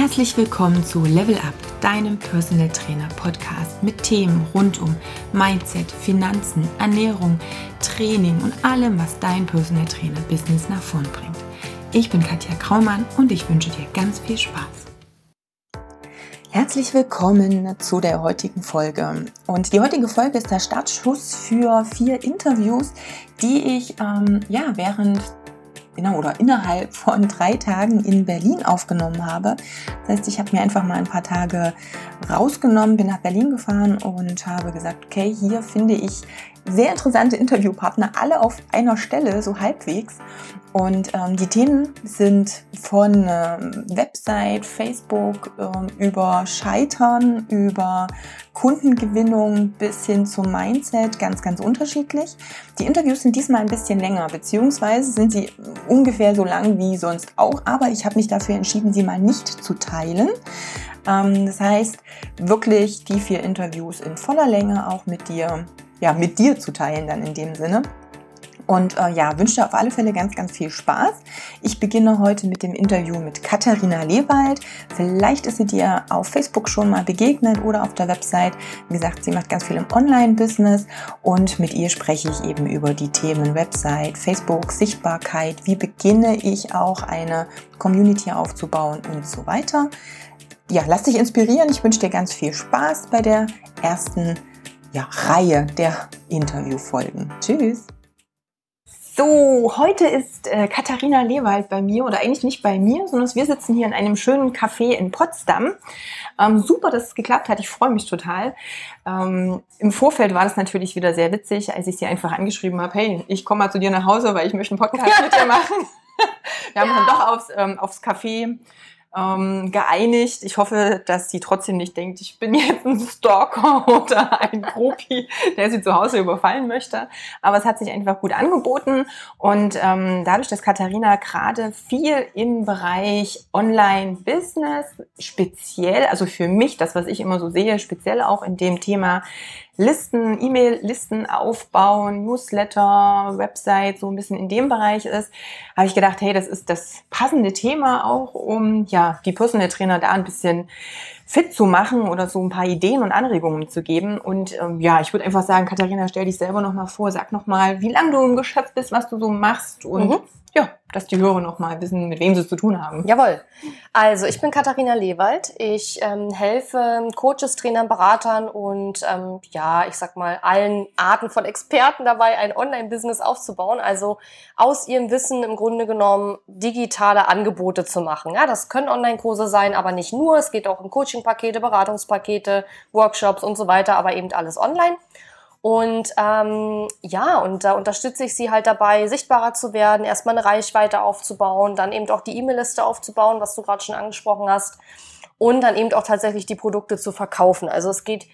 Herzlich willkommen zu Level Up, deinem Personal Trainer Podcast mit Themen rund um Mindset, Finanzen, Ernährung, Training und allem, was dein Personal Trainer Business nach vorn bringt. Ich bin Katja Kraumann und ich wünsche dir ganz viel Spaß. Herzlich willkommen zu der heutigen Folge. Und die heutige Folge ist der Startschuss für vier Interviews, die ich ähm, ja während genau, oder innerhalb von drei Tagen in Berlin aufgenommen habe. Das heißt, ich habe mir einfach mal ein paar Tage rausgenommen, bin nach Berlin gefahren und habe gesagt, okay, hier finde ich sehr interessante Interviewpartner, alle auf einer Stelle, so halbwegs. Und ähm, die Themen sind von ähm, Website, Facebook, ähm, über Scheitern, über Kundengewinnung bis hin zum Mindset ganz, ganz unterschiedlich. Die Interviews sind diesmal ein bisschen länger, beziehungsweise sind sie ungefähr so lang wie sonst auch, aber ich habe mich dafür entschieden, sie mal nicht zu teilen. Ähm, das heißt, wirklich die vier Interviews in voller Länge auch mit dir, ja, mit dir zu teilen dann in dem Sinne. Und äh, ja, wünsche dir auf alle Fälle ganz, ganz viel Spaß. Ich beginne heute mit dem Interview mit Katharina Lewald. Vielleicht ist sie dir auf Facebook schon mal begegnet oder auf der Website. Wie gesagt, sie macht ganz viel im Online-Business und mit ihr spreche ich eben über die Themen Website, Facebook, Sichtbarkeit. Wie beginne ich auch eine Community aufzubauen und so weiter. Ja, lass dich inspirieren. Ich wünsche dir ganz viel Spaß bei der ersten ja, Reihe der Interviewfolgen. Tschüss! So, heute ist äh, Katharina Lewald bei mir oder eigentlich nicht bei mir, sondern wir sitzen hier in einem schönen Café in Potsdam. Ähm, super, dass es geklappt hat. Ich freue mich total. Ähm, Im Vorfeld war das natürlich wieder sehr witzig, als ich sie einfach angeschrieben habe, hey, ich komme mal zu dir nach Hause, weil ich möchte einen Podcast mit dir machen. Wir haben ja. dann doch aufs, ähm, aufs Café ähm, geeinigt. Ich hoffe, dass sie trotzdem nicht denkt, ich bin jetzt ein Stalker oder ein Groupie, der sie zu Hause überfallen möchte. Aber es hat sich einfach gut angeboten und ähm, dadurch, dass Katharina gerade viel im Bereich Online-Business speziell, also für mich, das, was ich immer so sehe, speziell auch in dem Thema Listen, E-Mail-Listen aufbauen, Newsletter, Website, so ein bisschen in dem Bereich ist, habe ich gedacht, hey, das ist das passende Thema auch, um ja die Personal Trainer da ein bisschen fit zu machen oder so ein paar Ideen und Anregungen zu geben. Und ähm, ja, ich würde einfach sagen, Katharina, stell dich selber nochmal vor, sag nochmal, wie lange du im Geschäft bist, was du so machst und mhm ja, dass die Hörer noch mal wissen, mit wem sie es zu tun haben. Jawohl. Also ich bin Katharina Lewald. Ich ähm, helfe Coaches, Trainern, Beratern und ähm, ja, ich sag mal allen Arten von Experten dabei, ein Online-Business aufzubauen. Also aus ihrem Wissen im Grunde genommen digitale Angebote zu machen. Ja, das können Online-Kurse sein, aber nicht nur. Es geht auch um Coaching-Pakete, Beratungspakete, Workshops und so weiter, aber eben alles online. Und ähm, ja, und da unterstütze ich sie halt dabei, sichtbarer zu werden, erstmal eine Reichweite aufzubauen, dann eben auch die E-Mail-Liste aufzubauen, was du gerade schon angesprochen hast, und dann eben auch tatsächlich die Produkte zu verkaufen. Also es geht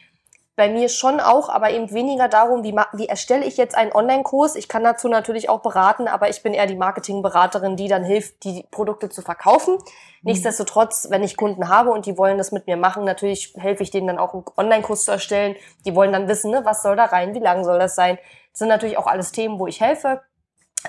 bei mir schon auch, aber eben weniger darum, wie, wie erstelle ich jetzt einen Online-Kurs. Ich kann dazu natürlich auch beraten, aber ich bin eher die Marketingberaterin, die dann hilft, die Produkte zu verkaufen. Mhm. Nichtsdestotrotz, wenn ich Kunden habe und die wollen das mit mir machen, natürlich helfe ich denen dann auch einen Online-Kurs zu erstellen. Die wollen dann wissen, ne, was soll da rein, wie lang soll das sein. Das sind natürlich auch alles Themen, wo ich helfe.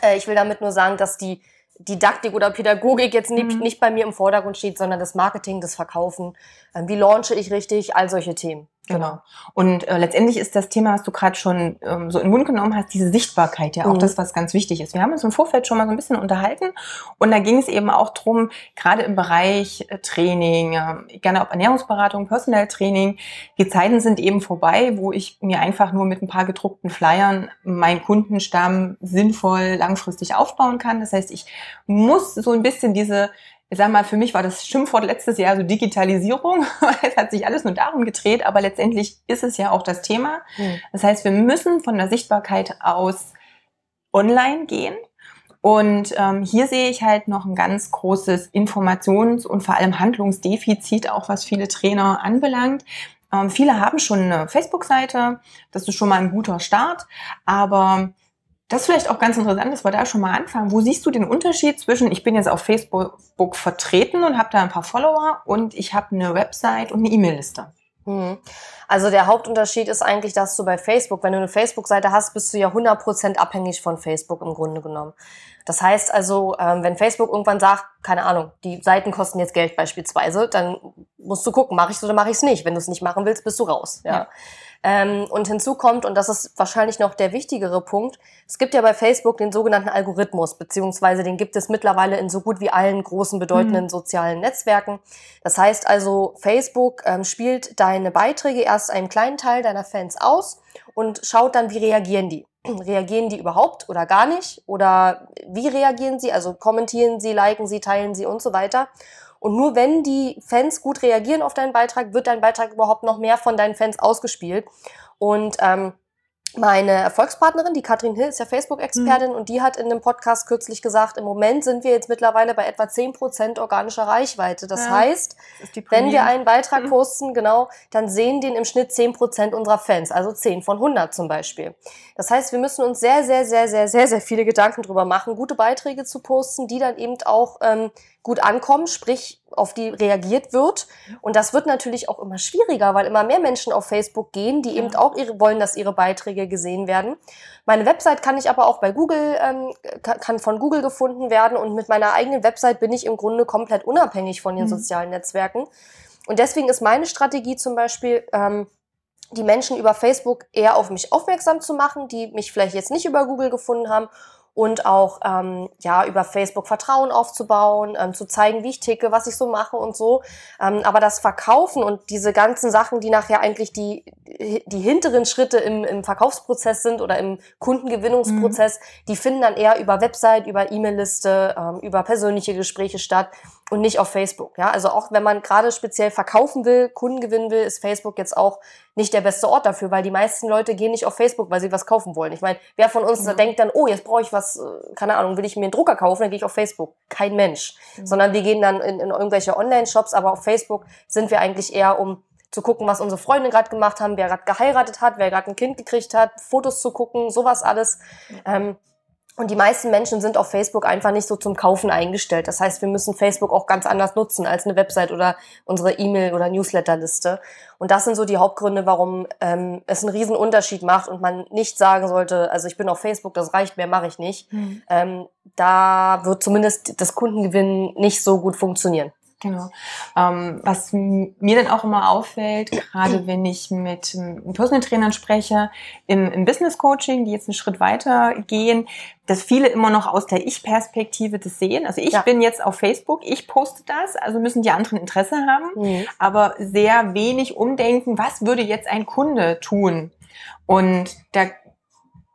Äh, ich will damit nur sagen, dass die Didaktik oder Pädagogik jetzt nicht, mhm. nicht bei mir im Vordergrund steht, sondern das Marketing, das Verkaufen. Äh, wie launche ich richtig, all solche Themen. Genau. Und äh, letztendlich ist das Thema, was du gerade schon ähm, so in den Mund genommen hast, diese Sichtbarkeit ja auch mhm. das, was ganz wichtig ist. Wir haben uns im Vorfeld schon mal so ein bisschen unterhalten und da ging es eben auch drum, gerade im Bereich äh, Training, äh, gerne auch Ernährungsberatung, Personal Training, die Zeiten sind eben vorbei, wo ich mir einfach nur mit ein paar gedruckten Flyern meinen Kundenstamm sinnvoll langfristig aufbauen kann. Das heißt, ich muss so ein bisschen diese ich sag mal, für mich war das Schimpfwort letztes Jahr so Digitalisierung. es hat sich alles nur darum gedreht, aber letztendlich ist es ja auch das Thema. Mhm. Das heißt, wir müssen von der Sichtbarkeit aus online gehen. Und ähm, hier sehe ich halt noch ein ganz großes Informations- und vor allem Handlungsdefizit, auch was viele Trainer anbelangt. Ähm, viele haben schon eine Facebook-Seite, das ist schon mal ein guter Start, aber das ist vielleicht auch ganz interessant, dass wir da schon mal anfangen. Wo siehst du den Unterschied zwischen, ich bin jetzt auf Facebook vertreten und habe da ein paar Follower und ich habe eine Website und eine E-Mail-Liste? Mhm. Also der Hauptunterschied ist eigentlich, dass du bei Facebook, wenn du eine Facebook-Seite hast, bist du ja 100% abhängig von Facebook im Grunde genommen. Das heißt also, ähm, wenn Facebook irgendwann sagt, keine Ahnung, die Seiten kosten jetzt Geld beispielsweise, dann musst du gucken, mache ich es oder mache ich es nicht. Wenn du es nicht machen willst, bist du raus. Ja. ja. Ähm, und hinzu kommt, und das ist wahrscheinlich noch der wichtigere Punkt, es gibt ja bei Facebook den sogenannten Algorithmus, beziehungsweise den gibt es mittlerweile in so gut wie allen großen bedeutenden mhm. sozialen Netzwerken. Das heißt also, Facebook ähm, spielt deine Beiträge erst einen kleinen Teil deiner Fans aus und schaut dann, wie reagieren die. Reagieren die überhaupt oder gar nicht? Oder wie reagieren sie? Also kommentieren sie, liken sie, teilen sie und so weiter. Und nur wenn die Fans gut reagieren auf deinen Beitrag, wird dein Beitrag überhaupt noch mehr von deinen Fans ausgespielt. Und ähm, meine Erfolgspartnerin, die Katrin Hill, ist ja Facebook-Expertin mhm. und die hat in einem Podcast kürzlich gesagt, im Moment sind wir jetzt mittlerweile bei etwa 10% organischer Reichweite. Das ja, heißt, das wenn wir einen Beitrag mhm. posten, genau, dann sehen den im Schnitt 10% unserer Fans, also 10 von 100 zum Beispiel. Das heißt, wir müssen uns sehr, sehr, sehr, sehr, sehr, sehr viele Gedanken drüber machen, gute Beiträge zu posten, die dann eben auch ähm, gut ankommen, sprich auf die reagiert wird. Und das wird natürlich auch immer schwieriger, weil immer mehr Menschen auf Facebook gehen, die ja. eben auch ihre, wollen, dass ihre Beiträge gesehen werden. Meine Website kann ich aber auch bei Google, ähm, kann von Google gefunden werden und mit meiner eigenen Website bin ich im Grunde komplett unabhängig von den mhm. sozialen Netzwerken. Und deswegen ist meine Strategie zum Beispiel, ähm, die Menschen über Facebook eher auf mich aufmerksam zu machen, die mich vielleicht jetzt nicht über Google gefunden haben und auch ähm, ja über Facebook Vertrauen aufzubauen, ähm, zu zeigen, wie ich ticke, was ich so mache und so. Ähm, aber das Verkaufen und diese ganzen Sachen, die nachher eigentlich die die hinteren Schritte im, im Verkaufsprozess sind oder im Kundengewinnungsprozess, mhm. die finden dann eher über Website, über E-Mail-Liste, ähm, über persönliche Gespräche statt und nicht auf Facebook. Ja, also auch wenn man gerade speziell verkaufen will, Kunden gewinnen will, ist Facebook jetzt auch nicht der beste Ort dafür, weil die meisten Leute gehen nicht auf Facebook, weil sie was kaufen wollen. Ich meine, wer von uns mhm. denkt dann, oh, jetzt brauche ich was, äh, keine Ahnung, will ich mir einen Drucker kaufen, dann gehe ich auf Facebook. Kein Mensch. Mhm. Sondern wir gehen dann in, in irgendwelche Online-Shops, aber auf Facebook sind wir eigentlich eher um zu gucken, was unsere Freunde gerade gemacht haben, wer gerade geheiratet hat, wer gerade ein Kind gekriegt hat, Fotos zu gucken, sowas alles. Mhm. Ähm, und die meisten Menschen sind auf Facebook einfach nicht so zum Kaufen eingestellt. Das heißt, wir müssen Facebook auch ganz anders nutzen als eine Website oder unsere E-Mail- oder Newsletterliste. Und das sind so die Hauptgründe, warum ähm, es einen riesen Unterschied macht und man nicht sagen sollte, also ich bin auf Facebook, das reicht, mehr mache ich nicht. Mhm. Ähm, da wird zumindest das Kundengewinn nicht so gut funktionieren. Genau. Ähm, was mir dann auch immer auffällt, gerade wenn ich mit ähm, Personal Trainern spreche, im, im Business Coaching, die jetzt einen Schritt weiter gehen, dass viele immer noch aus der Ich-Perspektive das sehen. Also ich ja. bin jetzt auf Facebook, ich poste das, also müssen die anderen Interesse haben, mhm. aber sehr wenig umdenken, was würde jetzt ein Kunde tun? Und da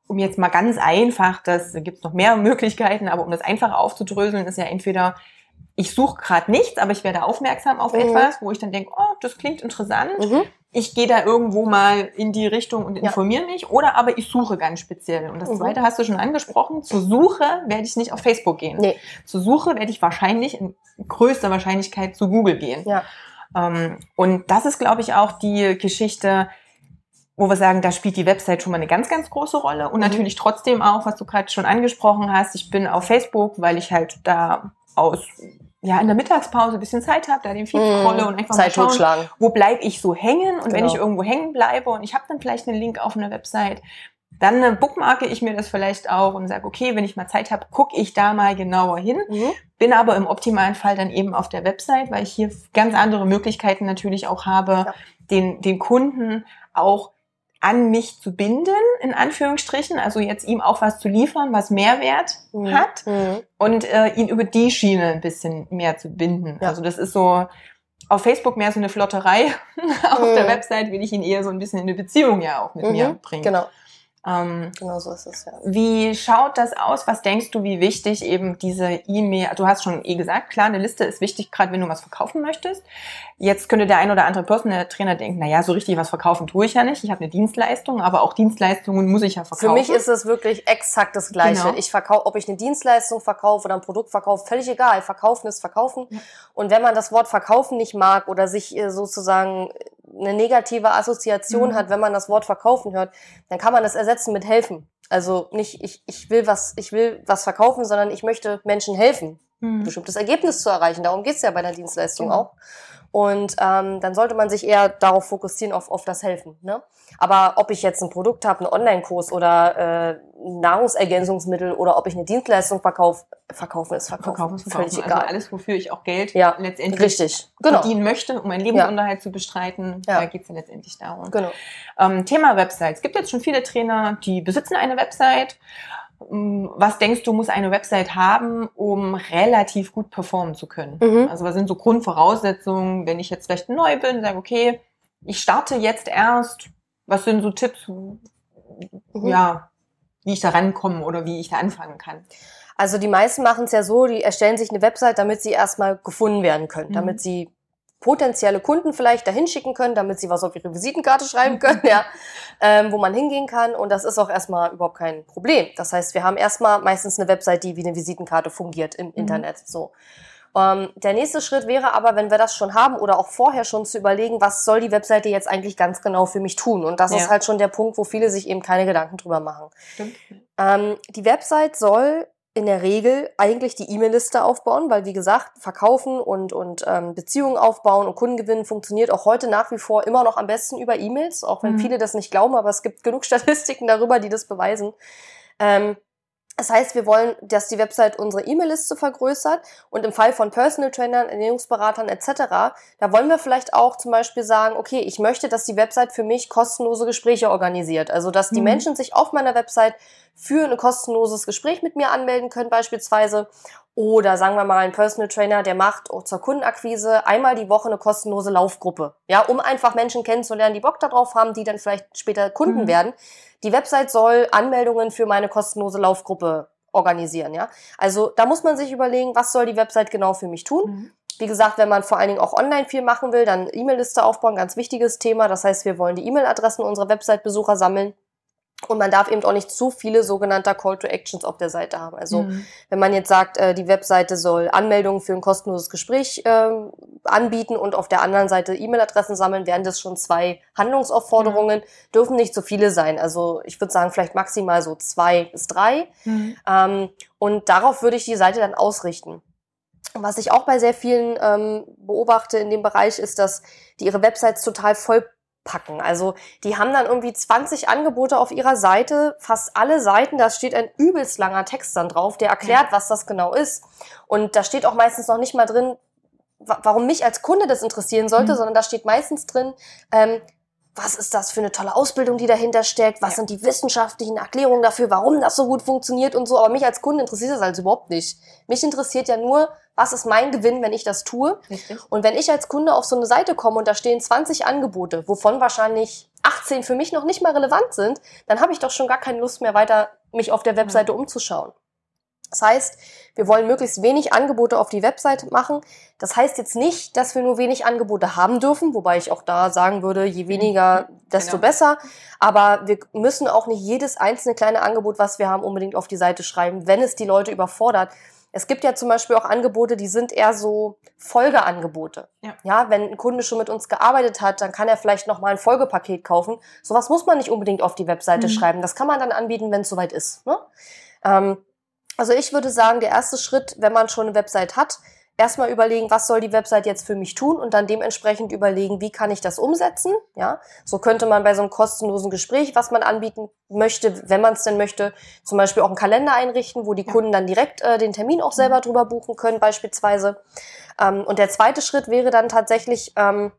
um jetzt mal ganz einfach, das gibt es noch mehr Möglichkeiten, aber um das einfach aufzudröseln, ist ja entweder ich suche gerade nichts, aber ich werde aufmerksam auf mhm. etwas, wo ich dann denke, oh, das klingt interessant. Mhm. Ich gehe da irgendwo mal in die Richtung und informiere ja. mich. Oder aber ich suche ganz speziell. Und das mhm. zweite hast du schon angesprochen. Zur Suche werde ich nicht auf Facebook gehen. Nee. Zur Suche werde ich wahrscheinlich in größter Wahrscheinlichkeit zu Google gehen. Ja. Ähm, und das ist, glaube ich, auch die Geschichte, wo wir sagen, da spielt die Website schon mal eine ganz, ganz große Rolle. Und mhm. natürlich trotzdem auch, was du gerade schon angesprochen hast, ich bin auf Facebook, weil ich halt da aus ja, in der Mittagspause ein bisschen Zeit habe, da den Feed mm, scrolle und einfach Zeit mal schauen, wo bleibe ich so hängen und genau. wenn ich irgendwo hängen bleibe und ich habe dann vielleicht einen Link auf einer Website, dann äh, bookmarke ich mir das vielleicht auch und sage, okay, wenn ich mal Zeit habe, gucke ich da mal genauer hin. Mhm. Bin aber im optimalen Fall dann eben auf der Website, weil ich hier ganz andere Möglichkeiten natürlich auch habe, ja. den, den Kunden auch an mich zu binden, in Anführungsstrichen, also jetzt ihm auch was zu liefern, was Mehrwert mhm. hat mhm. und äh, ihn über die Schiene ein bisschen mehr zu binden. Ja. Also das ist so auf Facebook mehr so eine Flotterei, auf mhm. der Website will ich ihn eher so ein bisschen in eine Beziehung ja auch mit mir mhm. bringen. Genau. Ähm, genau so ist es, ja. Wie schaut das aus? Was denkst du, wie wichtig eben diese E-Mail, du hast schon eh gesagt, klar, eine Liste ist wichtig, gerade wenn du was verkaufen möchtest. Jetzt könnte der ein oder andere Personal Trainer denken, na ja, so richtig was verkaufen tue ich ja nicht. Ich habe eine Dienstleistung, aber auch Dienstleistungen muss ich ja verkaufen. Für mich ist es wirklich exakt das Gleiche. Genau. Ich verkaufe, ob ich eine Dienstleistung verkaufe oder ein Produkt verkaufe, völlig egal. Verkaufen ist verkaufen. Ja. Und wenn man das Wort verkaufen nicht mag oder sich äh, sozusagen eine negative Assoziation mhm. hat, wenn man das Wort verkaufen hört, dann kann man das ersetzen mit helfen. Also nicht ich, ich will was ich will was verkaufen, sondern ich möchte Menschen helfen. mhm. bestimmtes Ergebnis zu erreichen. Darum geht es ja bei der Dienstleistung genau. auch. Und ähm, dann sollte man sich eher darauf fokussieren, auf, auf das Helfen. Ne? Aber ob ich jetzt ein Produkt habe, einen Online-Kurs oder äh, Nahrungsergänzungsmittel oder ob ich eine Dienstleistung verkaufe, verkaufen ist verkaufen. verkaufen ist verkaufen. Völlig also egal. alles, wofür ich auch Geld ja, letztendlich richtig. Genau. verdienen möchte, um meinen Lebensunterhalt ja. zu bestreiten. Ja. Da geht es ja letztendlich darum. Genau. Ähm, Thema Website. Es gibt jetzt schon viele Trainer, die besitzen eine Website was denkst du, muss eine Website haben, um relativ gut performen zu können? Mhm. Also was sind so Grundvoraussetzungen, wenn ich jetzt vielleicht neu bin, sage, okay, ich starte jetzt erst, was sind so Tipps, mhm. ja, wie ich da rankomme oder wie ich da anfangen kann? Also die meisten machen es ja so, die erstellen sich eine Website, damit sie erstmal gefunden werden können, mhm. damit sie potenzielle Kunden vielleicht dahin schicken können, damit sie was auf ihre Visitenkarte schreiben können, ja, ähm, wo man hingehen kann. Und das ist auch erstmal überhaupt kein Problem. Das heißt, wir haben erstmal meistens eine Website, die wie eine Visitenkarte fungiert im mhm. Internet. So. Ähm, der nächste Schritt wäre aber, wenn wir das schon haben oder auch vorher schon zu überlegen, was soll die Webseite jetzt eigentlich ganz genau für mich tun? Und das ja. ist halt schon der Punkt, wo viele sich eben keine Gedanken drüber machen. Ähm, die Website soll in der Regel eigentlich die E-Mail-Liste aufbauen, weil wie gesagt, verkaufen und, und ähm, Beziehungen aufbauen und Kunden gewinnen funktioniert auch heute nach wie vor immer noch am besten über E-Mails, auch wenn mhm. viele das nicht glauben, aber es gibt genug Statistiken darüber, die das beweisen. Ähm, das heißt, wir wollen, dass die Website unsere E-Mail-Liste vergrößert und im Fall von Personal Trainern, Ernährungsberatern etc., da wollen wir vielleicht auch zum Beispiel sagen, okay, ich möchte, dass die Website für mich kostenlose Gespräche organisiert. Also, dass die mhm. Menschen sich auf meiner Website für ein kostenloses Gespräch mit mir anmelden können beispielsweise. Oder sagen wir mal, ein Personal Trainer, der macht zur Kundenakquise einmal die Woche eine kostenlose Laufgruppe. Ja, um einfach Menschen kennenzulernen, die Bock darauf haben, die dann vielleicht später Kunden mhm. werden. Die Website soll Anmeldungen für meine kostenlose Laufgruppe organisieren, ja. Also da muss man sich überlegen, was soll die Website genau für mich tun. Mhm. Wie gesagt, wenn man vor allen Dingen auch online viel machen will, dann E-Mail-Liste aufbauen, ganz wichtiges Thema. Das heißt, wir wollen die E-Mail-Adressen unserer Website-Besucher sammeln. Und man darf eben auch nicht zu viele sogenannte Call to Actions auf der Seite haben. Also mhm. wenn man jetzt sagt, äh, die Webseite soll Anmeldungen für ein kostenloses Gespräch äh, anbieten und auf der anderen Seite E-Mail-Adressen sammeln, wären das schon zwei Handlungsaufforderungen, mhm. dürfen nicht zu viele sein. Also ich würde sagen, vielleicht maximal so zwei bis drei. Mhm. Ähm, und darauf würde ich die Seite dann ausrichten. Was ich auch bei sehr vielen ähm, beobachte in dem Bereich ist, dass die ihre Websites total voll packen. Also die haben dann irgendwie 20 Angebote auf ihrer Seite, fast alle Seiten, da steht ein übelst langer Text dann drauf, der erklärt, was das genau ist. Und da steht auch meistens noch nicht mal drin, warum mich als Kunde das interessieren sollte, mhm. sondern da steht meistens drin, ähm, was ist das für eine tolle Ausbildung, die dahinter steckt, was ja. sind die wissenschaftlichen Erklärungen dafür, warum das so gut funktioniert und so. Aber mich als Kunde interessiert das also überhaupt nicht. Mich interessiert ja nur, was ist mein Gewinn, wenn ich das tue. Richtig. Und wenn ich als Kunde auf so eine Seite komme und da stehen 20 Angebote, wovon wahrscheinlich 18 für mich noch nicht mal relevant sind, dann habe ich doch schon gar keine Lust mehr weiter, mich auf der Webseite ja. umzuschauen. Das heißt, wir wollen möglichst wenig Angebote auf die Website machen. Das heißt jetzt nicht, dass wir nur wenig Angebote haben dürfen, wobei ich auch da sagen würde, je weniger, mhm. desto genau. besser. Aber wir müssen auch nicht jedes einzelne kleine Angebot, was wir haben, unbedingt auf die Seite schreiben, wenn es die Leute überfordert. Es gibt ja zum Beispiel auch Angebote, die sind eher so Folgeangebote. Ja. ja, wenn ein Kunde schon mit uns gearbeitet hat, dann kann er vielleicht noch mal ein Folgepaket kaufen. Sowas muss man nicht unbedingt auf die Webseite mhm. schreiben. Das kann man dann anbieten, wenn es soweit ist. Ne? Ähm, also ich würde sagen, der erste Schritt, wenn man schon eine Website hat, erstmal überlegen, was soll die Website jetzt für mich tun und dann dementsprechend überlegen, wie kann ich das umsetzen. Ja, so könnte man bei so einem kostenlosen Gespräch, was man anbieten möchte, wenn man es denn möchte, zum Beispiel auch einen Kalender einrichten, wo die ja. Kunden dann direkt äh, den Termin auch selber mhm. drüber buchen können, beispielsweise. Ähm, und der zweite Schritt wäre dann tatsächlich ähm,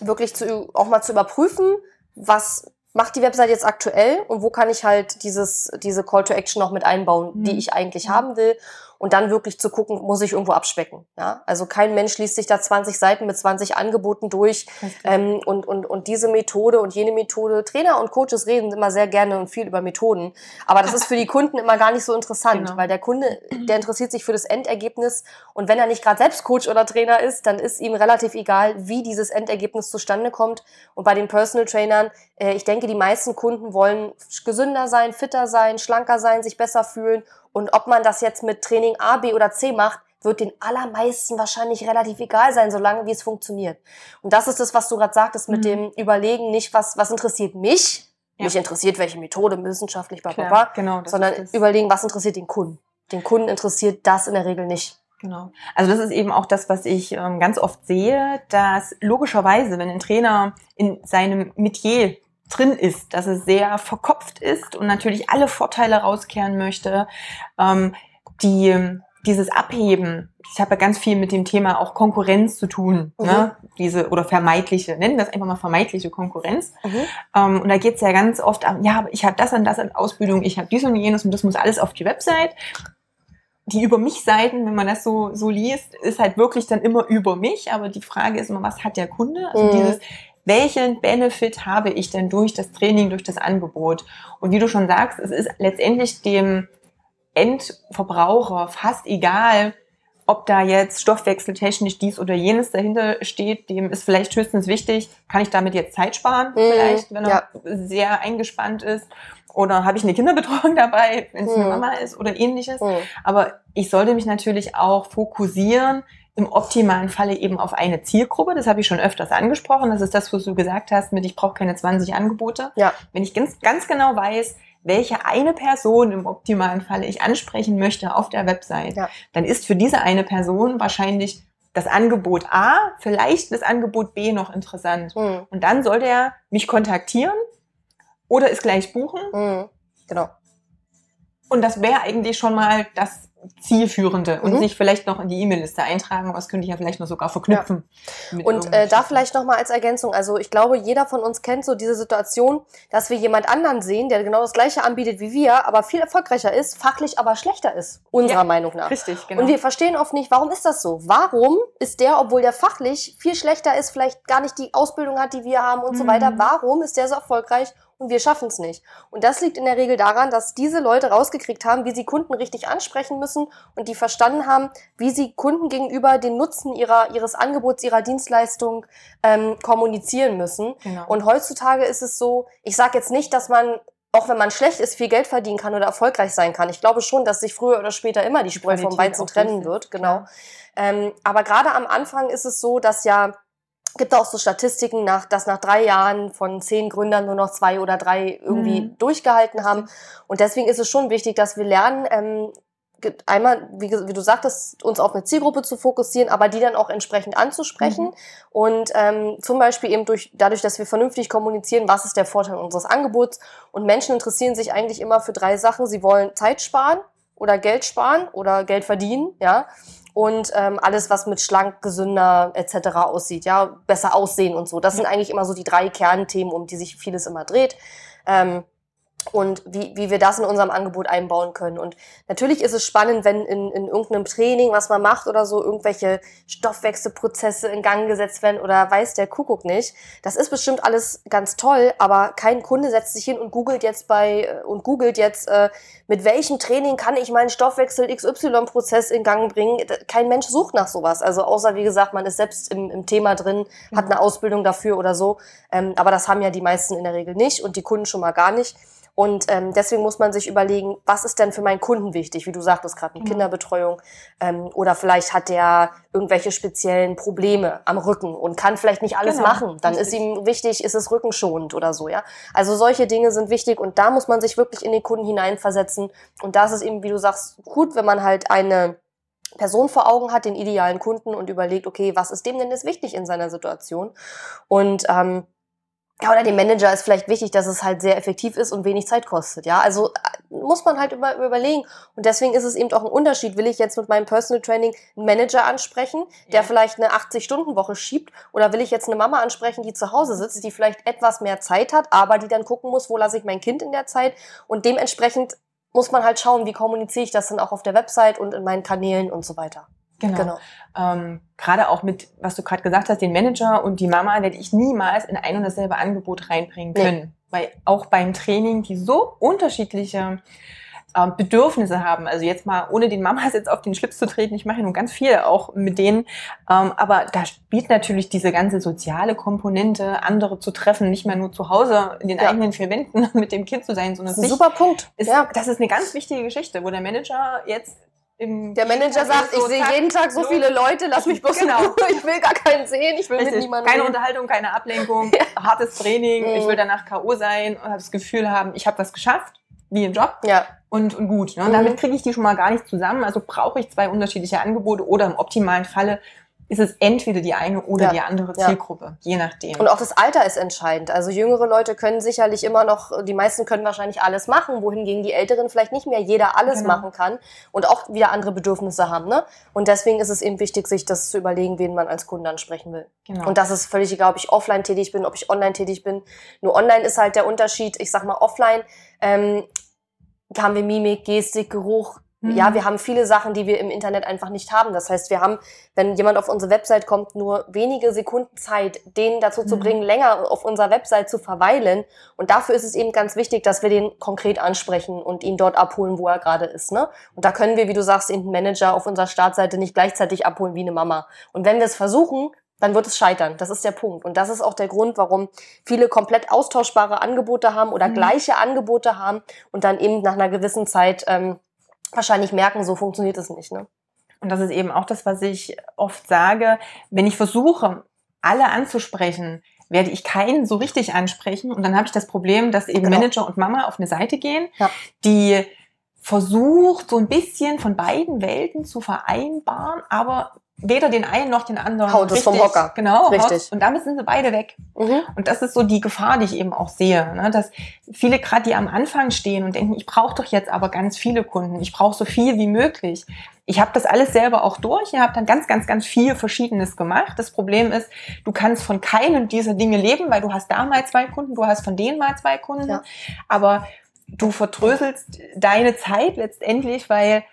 wirklich zu, auch mal zu überprüfen, was macht die Website jetzt aktuell und wo kann ich halt dieses, diese Call to Action noch mit einbauen, mhm. die ich eigentlich mhm. haben will und dann wirklich zu gucken, muss ich irgendwo abspecken. Ja? Also kein Mensch liest sich da 20 Seiten mit 20 Angeboten durch ähm, und, und, und diese Methode und jene Methode. Trainer und Coaches reden immer sehr gerne und viel über Methoden, aber das ist für die Kunden immer gar nicht so interessant, genau. weil der Kunde, der interessiert sich für das Endergebnis und wenn er nicht gerade selbst Coach oder Trainer ist, dann ist ihm relativ egal, wie dieses Endergebnis zustande kommt. Und bei den Personal Trainern, äh, ich denke, die meisten Kunden wollen gesünder sein, fitter sein, schlanker sein, sich besser fühlen und ob man das jetzt mit Training A, B oder C macht, wird den allermeisten wahrscheinlich relativ egal sein, solange wie es funktioniert. Und das ist das, was du gerade sagtest mit mhm. dem Überlegen, nicht was, was interessiert mich, ja. mich interessiert welche Methode, wissenschaftlich, bla, bla, bla, genau, sondern überlegen, was interessiert den Kunden. Den Kunden interessiert das in der Regel nicht. Genau. Also das ist eben auch das, was ich ähm, ganz oft sehe, dass logischerweise, wenn ein Trainer in seinem Metier drin ist, dass es sehr verkopft ist und natürlich alle Vorteile rauskehren möchte, ähm, die dieses Abheben, ich habe ja ganz viel mit dem Thema auch Konkurrenz zu tun, mhm. ne? diese oder vermeidliche, nennen wir das einfach mal vermeidliche Konkurrenz. Mhm. Ähm, und da geht es ja ganz oft an, ja, ich habe das und das an Ausbildung, ich habe dies und jenes und das muss alles auf die Website. Die über mich Seiten, wenn man das so, so liest, ist halt wirklich dann immer über mich. Aber die Frage ist immer, was hat der Kunde? Also mhm. dieses, welchen Benefit habe ich denn durch das Training, durch das Angebot? Und wie du schon sagst, es ist letztendlich dem Endverbraucher fast egal, ob da jetzt stoffwechseltechnisch dies oder jenes dahinter steht, dem ist vielleicht höchstens wichtig, kann ich damit jetzt Zeit sparen, mhm, vielleicht, wenn er ja. sehr eingespannt ist. Oder habe ich eine Kinderbetreuung dabei, wenn es mhm. eine Mama ist oder ähnliches. Mhm. Aber ich sollte mich natürlich auch fokussieren, im optimalen Falle eben auf eine Zielgruppe. Das habe ich schon öfters angesprochen. Das ist das, was du gesagt hast mit, ich brauche keine 20 Angebote. Ja. Wenn ich ganz, ganz genau weiß, welche eine Person im optimalen Falle ich ansprechen möchte auf der Website, ja. dann ist für diese eine Person wahrscheinlich das Angebot A, vielleicht das Angebot B noch interessant. Mhm. Und dann sollte er mich kontaktieren oder es gleich buchen. Mhm. Genau. Und das wäre eigentlich schon mal das zielführende und mhm. sich vielleicht noch in die E-Mail-Liste eintragen. Was könnte ich ja vielleicht noch sogar verknüpfen. Ja. Und äh, da vielleicht noch mal als Ergänzung. Also ich glaube, jeder von uns kennt so diese Situation, dass wir jemand anderen sehen, der genau das Gleiche anbietet wie wir, aber viel erfolgreicher ist, fachlich aber schlechter ist, unserer ja, Meinung nach. Richtig, genau. Und wir verstehen oft nicht, warum ist das so? Warum ist der, obwohl der fachlich viel schlechter ist, vielleicht gar nicht die Ausbildung hat, die wir haben und mhm. so weiter, warum ist der so erfolgreich und wir schaffen es nicht. Und das liegt in der Regel daran, dass diese Leute rausgekriegt haben, wie sie Kunden richtig ansprechen müssen und die verstanden haben, wie sie Kunden gegenüber den Nutzen ihrer, ihres Angebots, ihrer Dienstleistung ähm, kommunizieren müssen. Genau. Und heutzutage ist es so, ich sage jetzt nicht, dass man auch wenn man schlecht ist, viel Geld verdienen kann oder erfolgreich sein kann. Ich glaube schon, dass sich früher oder später immer die Spreu vom Weizen trennen wird. Genau. Ähm, aber gerade am Anfang ist es so, dass ja gibt auch so Statistiken, nach, dass nach drei Jahren von zehn Gründern nur noch zwei oder drei irgendwie mhm. durchgehalten haben. Und deswegen ist es schon wichtig, dass wir lernen, ähm, einmal, wie, wie, du sagtest, uns auf eine Zielgruppe zu fokussieren, aber die dann auch entsprechend anzusprechen. Mhm. Und ähm, zum Beispiel eben durch, dadurch, dass wir vernünftig kommunizieren, was ist der Vorteil unseres Angebots. Und Menschen interessieren sich eigentlich immer für drei Sachen. Sie wollen Zeit sparen oder Geld sparen oder Geld verdienen, ja und ähm, alles, was mit schlank, gesünder etc. aussieht, ja, besser aussehen und so. Das sind eigentlich immer so die drei Kernthemen, um die sich vieles immer dreht. Ähm, und wie, wie wir das in unserem Angebot einbauen können. Und natürlich ist es spannend, wenn in, in irgendeinem Training, was man macht oder so, irgendwelche Stoffwechselprozesse in Gang gesetzt werden oder weiß der Kuckuck nicht. Das ist bestimmt alles ganz toll, aber kein Kunde setzt sich hin und googelt jetzt bei äh, und googelt jetzt, äh, mit welchem Training kann ich meinen Stoffwechsel XY-Prozess in Gang bringen. Kein Mensch sucht nach sowas. Also außer, wie gesagt, man ist selbst im, im Thema drin, hat eine Ausbildung dafür oder so. Ähm, aber das haben ja die meisten in der Regel nicht und die Kunden schon mal gar nicht. Und ähm, deswegen muss man sich überlegen, was ist denn für meinen Kunden wichtig, wie du sagtest gerade, eine mhm. Kinderbetreuung. Ähm, oder vielleicht hat der irgendwelche speziellen Probleme am Rücken und kann vielleicht nicht alles genau. machen. Dann Richtig. ist ihm wichtig, ist es rückenschonend oder so, ja. Also solche Dinge sind wichtig und da muss man sich wirklich in den Kunden hineinversetzen. Und das ist eben, wie du sagst, gut, wenn man halt eine Person vor Augen hat, den idealen Kunden und überlegt, okay, was ist dem denn jetzt wichtig in seiner Situation? Und ähm, ja, oder dem Manager ist vielleicht wichtig, dass es halt sehr effektiv ist und wenig Zeit kostet. Ja, also äh, muss man halt über, überlegen. Und deswegen ist es eben auch ein Unterschied. Will ich jetzt mit meinem Personal Training einen Manager ansprechen, der ja. vielleicht eine 80-Stunden-Woche schiebt? Oder will ich jetzt eine Mama ansprechen, die zu Hause sitzt, die vielleicht etwas mehr Zeit hat, aber die dann gucken muss, wo lasse ich mein Kind in der Zeit? Und dementsprechend muss man halt schauen, wie kommuniziere ich das dann auch auf der Website und in meinen Kanälen und so weiter. Genau. genau. Ähm, gerade auch mit, was du gerade gesagt hast, den Manager und die Mama werde ich niemals in ein und dasselbe Angebot reinbringen können. Nee. Weil auch beim Training, die so unterschiedliche äh, Bedürfnisse haben. Also jetzt mal, ohne den Mamas jetzt auf den Schlips zu treten, ich mache ja nun ganz viel auch mit denen. Ähm, aber da spielt natürlich diese ganze soziale Komponente, andere zu treffen, nicht mehr nur zu Hause in den ja. eigenen vier Wänden mit dem Kind zu sein, sondern das ist ein super Punkt. Ist, ja. Das ist eine ganz wichtige Geschichte, wo der Manager jetzt der Manager sagt, ich sehe jeden Tag so viele Leute, lass mich bloß genau. ich will gar keinen sehen, ich will Richtig. mit niemandem Keine reden. Unterhaltung, keine Ablenkung, ja. hartes Training, mhm. ich will danach K.O. sein und habe das Gefühl haben, ich habe was geschafft, wie im Job. Ja. und, und gut. Ne? Und damit kriege ich die schon mal gar nicht zusammen. Also brauche ich zwei unterschiedliche Angebote oder im optimalen Falle ist es entweder die eine oder Ja. die andere Ja. Zielgruppe, je nachdem. Und auch das Alter ist entscheidend. Also jüngere Leute können sicherlich immer noch, die meisten können wahrscheinlich alles machen, wohingegen die Älteren vielleicht nicht mehr jeder alles Genau. machen kann und auch wieder andere Bedürfnisse haben. Ne? Und deswegen ist es eben wichtig, sich das zu überlegen, wen man als Kunde ansprechen will. genau. Und das ist völlig egal, ob ich offline tätig bin, ob ich online tätig bin. Nur online ist halt der Unterschied. Ich sag mal, offline ähm, haben wir Mimik, Gestik, Geruch. Mhm. Ja, wir haben viele Sachen, die wir im Internet einfach nicht haben. Das heißt, wir haben, wenn jemand auf unsere Website kommt, nur wenige Sekunden Zeit, den dazu zu Mhm. bringen, länger auf unserer Website zu verweilen. Und dafür ist es eben ganz wichtig, dass wir den konkret ansprechen und ihn dort abholen, wo er gerade ist. Ne? Und da können wir, wie du sagst, den Manager auf unserer Startseite nicht gleichzeitig abholen wie eine Mama. Und wenn wir es versuchen, dann wird es scheitern. Das ist der Punkt. Und das ist auch der Grund, warum viele komplett austauschbare Angebote haben oder Mhm. gleiche Angebote haben und dann eben nach einer gewissen Zeit ähm, wahrscheinlich merken, so funktioniert es nicht. Ne? Und das ist eben auch das, was ich oft sage. Wenn ich versuche, alle anzusprechen, werde ich keinen so richtig ansprechen. Und dann habe ich das Problem, dass eben Genau. Manager und Mama auf eine Seite gehen, Ja. die versucht, so ein bisschen von beiden Welten zu vereinbaren, aber weder den einen noch den anderen. Haut es vom Hocker. Genau, Richtig. Haut, und damit sind sie beide weg. Mhm. Und das ist so die Gefahr, die ich eben auch sehe, ne? dass viele gerade, die am Anfang stehen und denken, ich brauche doch jetzt aber ganz viele Kunden, ich brauche so viel wie möglich. Ich habe das alles selber auch durch, ihr habt dann ganz, ganz, ganz viel Verschiedenes gemacht. Das Problem ist, du kannst von keinem dieser Dinge leben, weil du hast da mal zwei Kunden, du hast von denen mal zwei Kunden, Ja. aber du vertröselst deine Zeit letztendlich, weil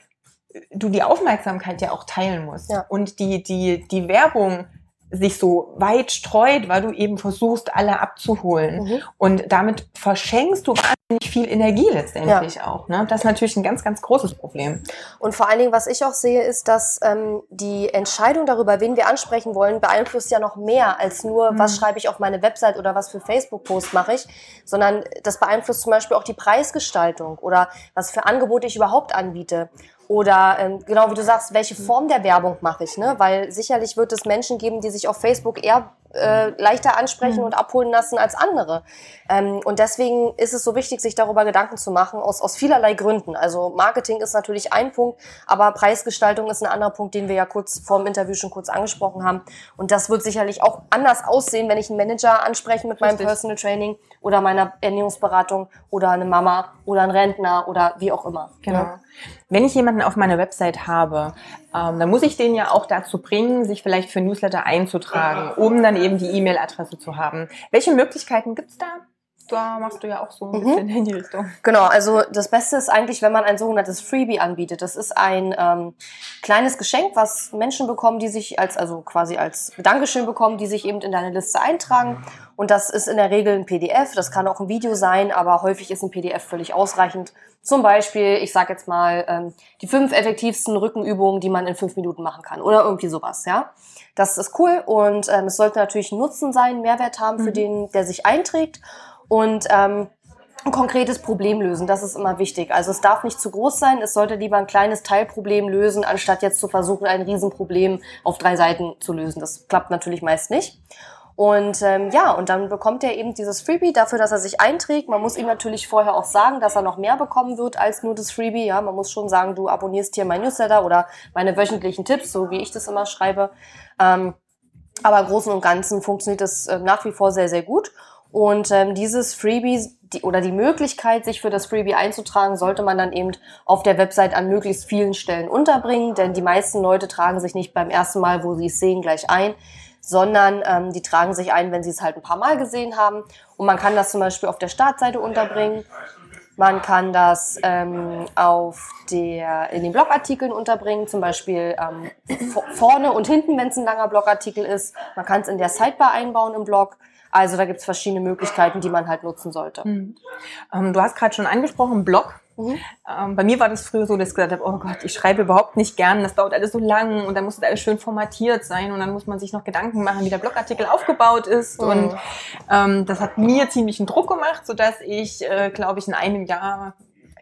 du die Aufmerksamkeit ja auch teilen musst. Ja. Und die, die, die Werbung sich so weit streut, weil du eben versuchst, alle abzuholen. Mhm. Und damit verschenkst du wahnsinnig viel Energie letztendlich auch. Ne? Das ist natürlich ein ganz, ganz großes Problem. Und vor allen Dingen, was ich auch sehe, ist, dass ähm, die Entscheidung darüber, wen wir ansprechen wollen, beeinflusst ja noch mehr als nur, Mhm. was schreibe ich auf meine Website oder was für Facebook-Post mache ich, sondern das beeinflusst zum Beispiel auch die Preisgestaltung oder was für Angebote ich überhaupt anbiete. Oder ähm, genau wie du sagst, welche Form der Werbung mache ich, ne? Weil sicherlich wird es Menschen geben, die sich auf Facebook eher äh, leichter ansprechen Mhm. und abholen lassen als andere. Ähm, und deswegen ist es so wichtig, sich darüber Gedanken zu machen, aus, aus vielerlei Gründen. Also Marketing ist natürlich ein Punkt, aber Preisgestaltung ist ein anderer Punkt, den wir ja kurz vor dem Interview schon kurz angesprochen haben. Und das wird sicherlich auch anders aussehen, wenn ich einen Manager anspreche mit meinem Richtig. Personal Training oder meiner Ernährungsberatung oder eine Mama oder einen Rentner oder wie auch immer. Genau. Ne? Wenn ich jemanden auf meiner Website habe, ähm, dann muss ich den ja auch dazu bringen, sich vielleicht für Newsletter einzutragen, um dann eben die E-Mail-Adresse zu haben. Welche Möglichkeiten gibt's da? Da machst du ja auch so ein Mhm. bisschen in die Richtung. Genau, also das Beste ist eigentlich, wenn man ein sogenanntes Freebie anbietet. Das ist ein ähm, kleines Geschenk, was Menschen bekommen, die sich als, also quasi als Dankeschön bekommen, die sich eben in deine Liste eintragen. Und das ist in der Regel ein PDF, das kann auch ein Video sein, aber häufig ist ein PDF völlig ausreichend. Zum Beispiel, ich sage jetzt mal, ähm, die fünf effektivsten Rückenübungen, die man in fünf Minuten machen kann oder irgendwie sowas, ja. Das ist cool und ähm, es sollte natürlich ein Nutzen sein, Mehrwert haben für Mhm. den, der sich einträgt. Und ähm, ein konkretes Problem lösen, das ist immer wichtig. Also es darf nicht zu groß sein, es sollte lieber ein kleines Teilproblem lösen, anstatt jetzt zu versuchen, ein Riesenproblem auf drei Seiten zu lösen. Das klappt natürlich meist nicht. Und ähm, ja, und dann bekommt er eben dieses Freebie dafür, dass er sich einträgt. Man muss ihm natürlich vorher auch sagen, dass er noch mehr bekommen wird als nur das Freebie. Ja, man muss schon sagen, du abonnierst hier mein Newsletter oder meine wöchentlichen Tipps, so wie ich das immer schreibe. Ähm, aber im Großen und Ganzen funktioniert das äh, nach wie vor sehr, sehr gut. Und ähm, dieses Freebie die, oder die Möglichkeit, sich für das Freebie einzutragen, sollte man dann eben auf der Website an möglichst vielen Stellen unterbringen, denn die meisten Leute tragen sich nicht beim ersten Mal, wo sie es sehen, gleich ein, sondern ähm, die tragen sich ein, wenn sie es halt ein paar Mal gesehen haben. Und man kann das zum Beispiel auf der Startseite unterbringen. Man kann das ähm, auf der, in den Blogartikeln unterbringen, zum Beispiel ähm, vorne und hinten, wenn es ein langer Blogartikel ist. Man kann es in der Sidebar einbauen im Blog. Also da gibt es verschiedene Möglichkeiten, die man halt nutzen sollte. Mhm. Ähm, du hast gerade schon angesprochen, Blog. Mhm. Ähm, bei mir war das früher so, dass ich gesagt habe, oh Gott, ich schreibe überhaupt nicht gern, das dauert alles so lang und dann muss das alles schön formatiert sein und dann muss man sich noch Gedanken machen, wie der Blogartikel aufgebaut ist. Mhm. Und ähm, das hat mir ziemlichen Druck gemacht, sodass ich, äh, glaube ich, in einem Jahr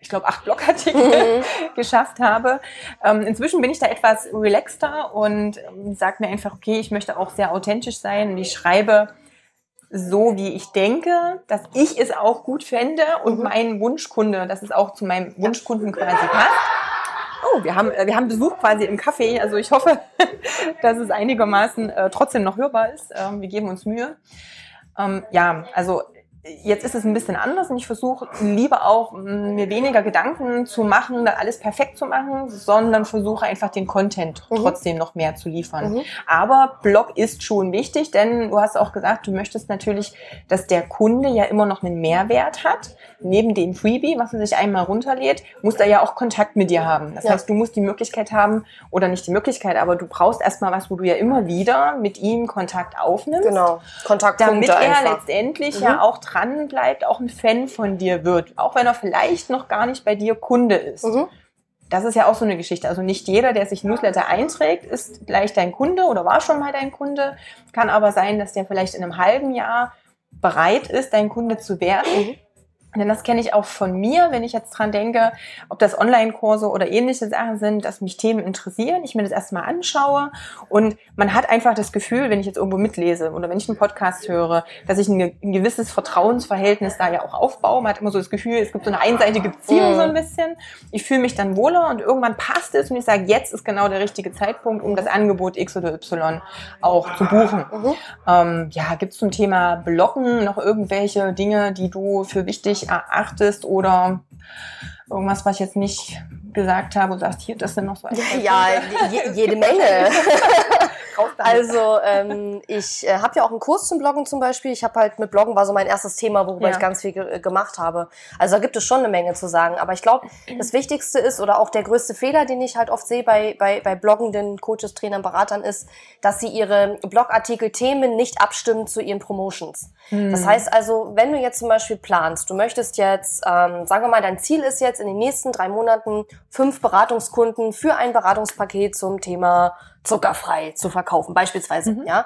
ich glaube, acht Blogartikel Mhm. geschafft habe. Ähm, inzwischen bin ich da etwas relaxter und ähm, sage mir einfach, okay, ich möchte auch sehr authentisch sein und ich schreibe so, wie ich denke, dass ich es auch gut fände und mhm. mein Wunschkunde, dass es auch zu meinem Wunschkunden quasi passt. Oh, wir haben, äh, wir haben Besuch quasi im Café. Also ich hoffe, dass es einigermaßen äh, trotzdem noch hörbar ist. Ähm, wir geben uns Mühe. Ähm, ja, also Jetzt ist es ein bisschen anders und ich versuche lieber auch, mir weniger Gedanken zu machen, alles perfekt zu machen, sondern versuche einfach den Content mhm. trotzdem noch mehr zu liefern. Mhm. Aber Blog ist schon wichtig, denn du hast auch gesagt, du möchtest natürlich, dass der Kunde ja immer noch einen Mehrwert hat. Neben dem Freebie, was er sich einmal runterlädt, muss er ja auch Kontakt mit dir haben. Das ja. heißt, du musst die Möglichkeit haben, oder nicht die Möglichkeit, aber du brauchst erstmal was, wo du ja immer wieder mit ihm Kontakt aufnimmst. Genau, Kontaktpunkte Damit er einfach. letztendlich mhm. ja auch dran bleibt, auch ein Fan von dir wird, auch wenn er vielleicht noch gar nicht bei dir Kunde ist. Mhm. Das ist ja auch so eine Geschichte. Also nicht jeder, der sich Newsletter einträgt, ist gleich dein Kunde oder war schon mal dein Kunde. Kann aber sein, dass der vielleicht in einem halben Jahr bereit ist, dein Kunde zu werden. Mhm. Denn das kenne ich auch von mir, wenn ich jetzt dran denke, ob das Online-Kurse oder ähnliche Sachen sind, dass mich Themen interessieren, ich mir das erstmal anschaue und man hat einfach das Gefühl, wenn ich jetzt irgendwo mitlese oder wenn ich einen Podcast höre, dass ich ein, gewisses Vertrauensverhältnis da ja auch aufbaue. Man hat immer so das Gefühl, es gibt so eine einseitige Beziehung so ein bisschen. Ich fühle mich dann wohler und irgendwann passt es und ich sage, jetzt ist genau der richtige Zeitpunkt, um das Angebot X oder Y auch zu buchen. Mhm. Ähm, ja, gibt es zum Thema Blocken noch irgendwelche Dinge, die du für wichtig erachtest oder irgendwas, was ich jetzt nicht gesagt habe und sagst, hier, das sind noch so. Ja, je, jede Menge. also ähm, ich äh, habe ja auch einen Kurs zum Bloggen zum Beispiel. Ich habe halt mit Bloggen war so mein erstes Thema, worüber ja. ich ganz viel ge gemacht habe. Also da gibt es schon eine Menge zu sagen. Aber ich glaube, das Wichtigste ist oder auch der größte Fehler, den ich halt oft sehe bei, bei, bei bloggenden Coaches, Trainern, Beratern, ist, dass sie ihre Blogartikel Themen nicht abstimmen zu ihren Promotions. Hm. Das heißt also, wenn du jetzt zum Beispiel planst, du möchtest jetzt, ähm, sagen wir mal, dein Ziel ist jetzt in den nächsten drei Monaten fünf Beratungskunden für ein Beratungspaket zum Thema zuckerfrei zu verkaufen, beispielsweise, mhm. ja.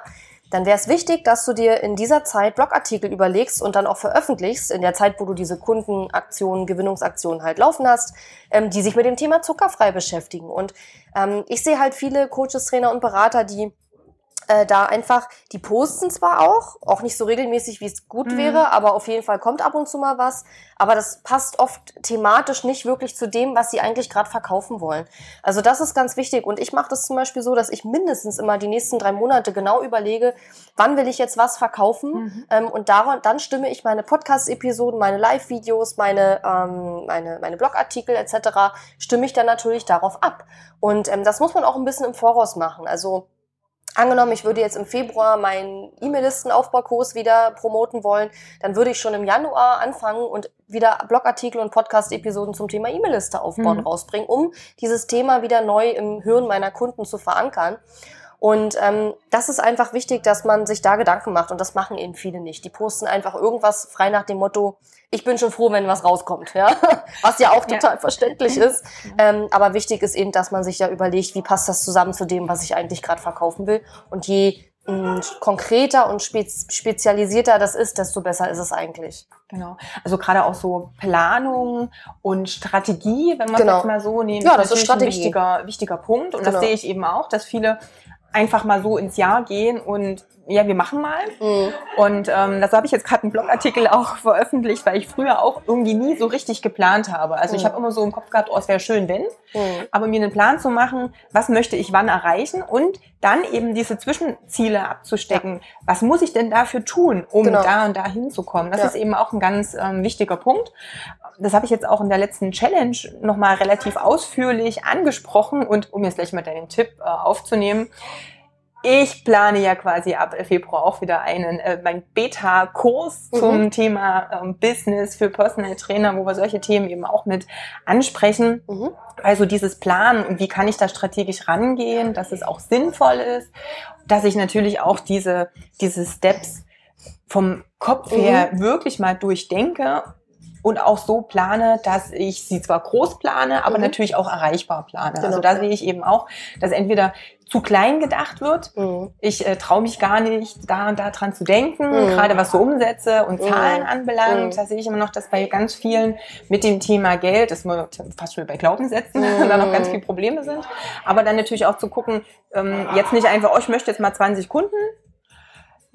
Dann wäre es wichtig, dass du dir in dieser Zeit Blogartikel überlegst und dann auch veröffentlichst, in der Zeit, wo du diese Kundenaktionen, Gewinnungsaktionen halt laufen hast, ähm, die sich mit dem Thema zuckerfrei beschäftigen. Und ähm, ich sehe halt viele Coaches, Trainer und Berater, die äh, da einfach, die posten zwar auch, auch nicht so regelmäßig, wie es gut mhm. wäre, aber auf jeden Fall kommt ab und zu mal was. Aber das passt oft thematisch nicht wirklich zu dem, was sie eigentlich gerade verkaufen wollen. Also das ist ganz wichtig. Und ich mache das zum Beispiel so, dass ich mindestens immer die nächsten drei Monate genau überlege, wann will ich jetzt was verkaufen. Mhm. Ähm, und daran, dann stimme ich meine Podcast-Episoden, meine Live-Videos, meine, ähm, meine, meine Blogartikel etc., stimme ich dann natürlich darauf ab. Und ähm, das muss man auch ein bisschen im Voraus machen. Also Angenommen, ich würde jetzt im Februar meinen E-Mail-Listenaufbaukurs wieder promoten wollen, dann würde ich schon im Januar anfangen und wieder Blogartikel und Podcast-Episoden zum Thema E-Mail-Liste aufbauen mhm. rausbringen, um dieses Thema wieder neu im Hirn meiner Kunden zu verankern. Und ähm, das ist einfach wichtig, dass man sich da Gedanken macht. Und das machen eben viele nicht. Die posten einfach irgendwas frei nach dem Motto, ich bin schon froh, wenn was rauskommt. Ja? Was ja auch total ja. verständlich ist. Ähm, aber wichtig ist eben, dass man sich ja überlegt, wie passt das zusammen zu dem, was ich eigentlich gerade verkaufen will. Und je mh, konkreter und spez spezialisierter das ist, desto besser ist es eigentlich. Genau. Also gerade auch so Planung und Strategie, wenn man genau. jetzt mal so nehmen, ja, das ist Strategie. ein wichtiger, wichtiger Punkt. Und genau. das sehe ich eben auch, dass viele einfach mal so ins Jahr gehen und ja, wir machen mal. Mhm. Und ähm, das habe ich jetzt gerade einen Blogartikel auch veröffentlicht, weil ich früher auch irgendwie nie so richtig geplant habe. Also mhm. ich habe immer so im Kopf gehabt, oh, es wäre schön, wenn. Mhm. Aber mir einen Plan zu machen, was möchte ich wann erreichen und dann eben diese Zwischenziele abzustecken. Ja. Was muss ich denn dafür tun, um genau. da und da hinzukommen? Das ja. ist eben auch ein ganz ähm, wichtiger Punkt. Das habe ich jetzt auch in der letzten Challenge nochmal relativ ausführlich angesprochen und um jetzt gleich mal deinen Tipp äh, aufzunehmen, ich plane ja quasi ab Februar auch wieder einen äh, mein Beta-Kurs mhm. zum Thema ähm, Business für Personal Trainer, wo wir solche Themen eben auch mit ansprechen. Mhm. Also dieses Planen und wie kann ich da strategisch rangehen, dass es auch sinnvoll ist, dass ich natürlich auch diese diese Steps vom Kopf her mhm. wirklich mal durchdenke und auch so plane, dass ich sie zwar groß plane, aber mhm. natürlich auch erreichbar plane. Genau. Also da sehe ich eben auch, dass entweder zu klein gedacht wird. Mhm. Ich äh, traue mich gar nicht, da und da dran zu denken, mhm. gerade was so Umsätze und mhm. Zahlen anbelangt. Mhm. Da sehe ich immer noch, dass bei ganz vielen mit dem Thema Geld, das wir fast schon bei Glaubenssätzen, mhm. da noch ganz viele Probleme sind. Aber dann natürlich auch zu gucken, ähm, jetzt nicht einfach, oh, ich möchte jetzt mal 20 Kunden,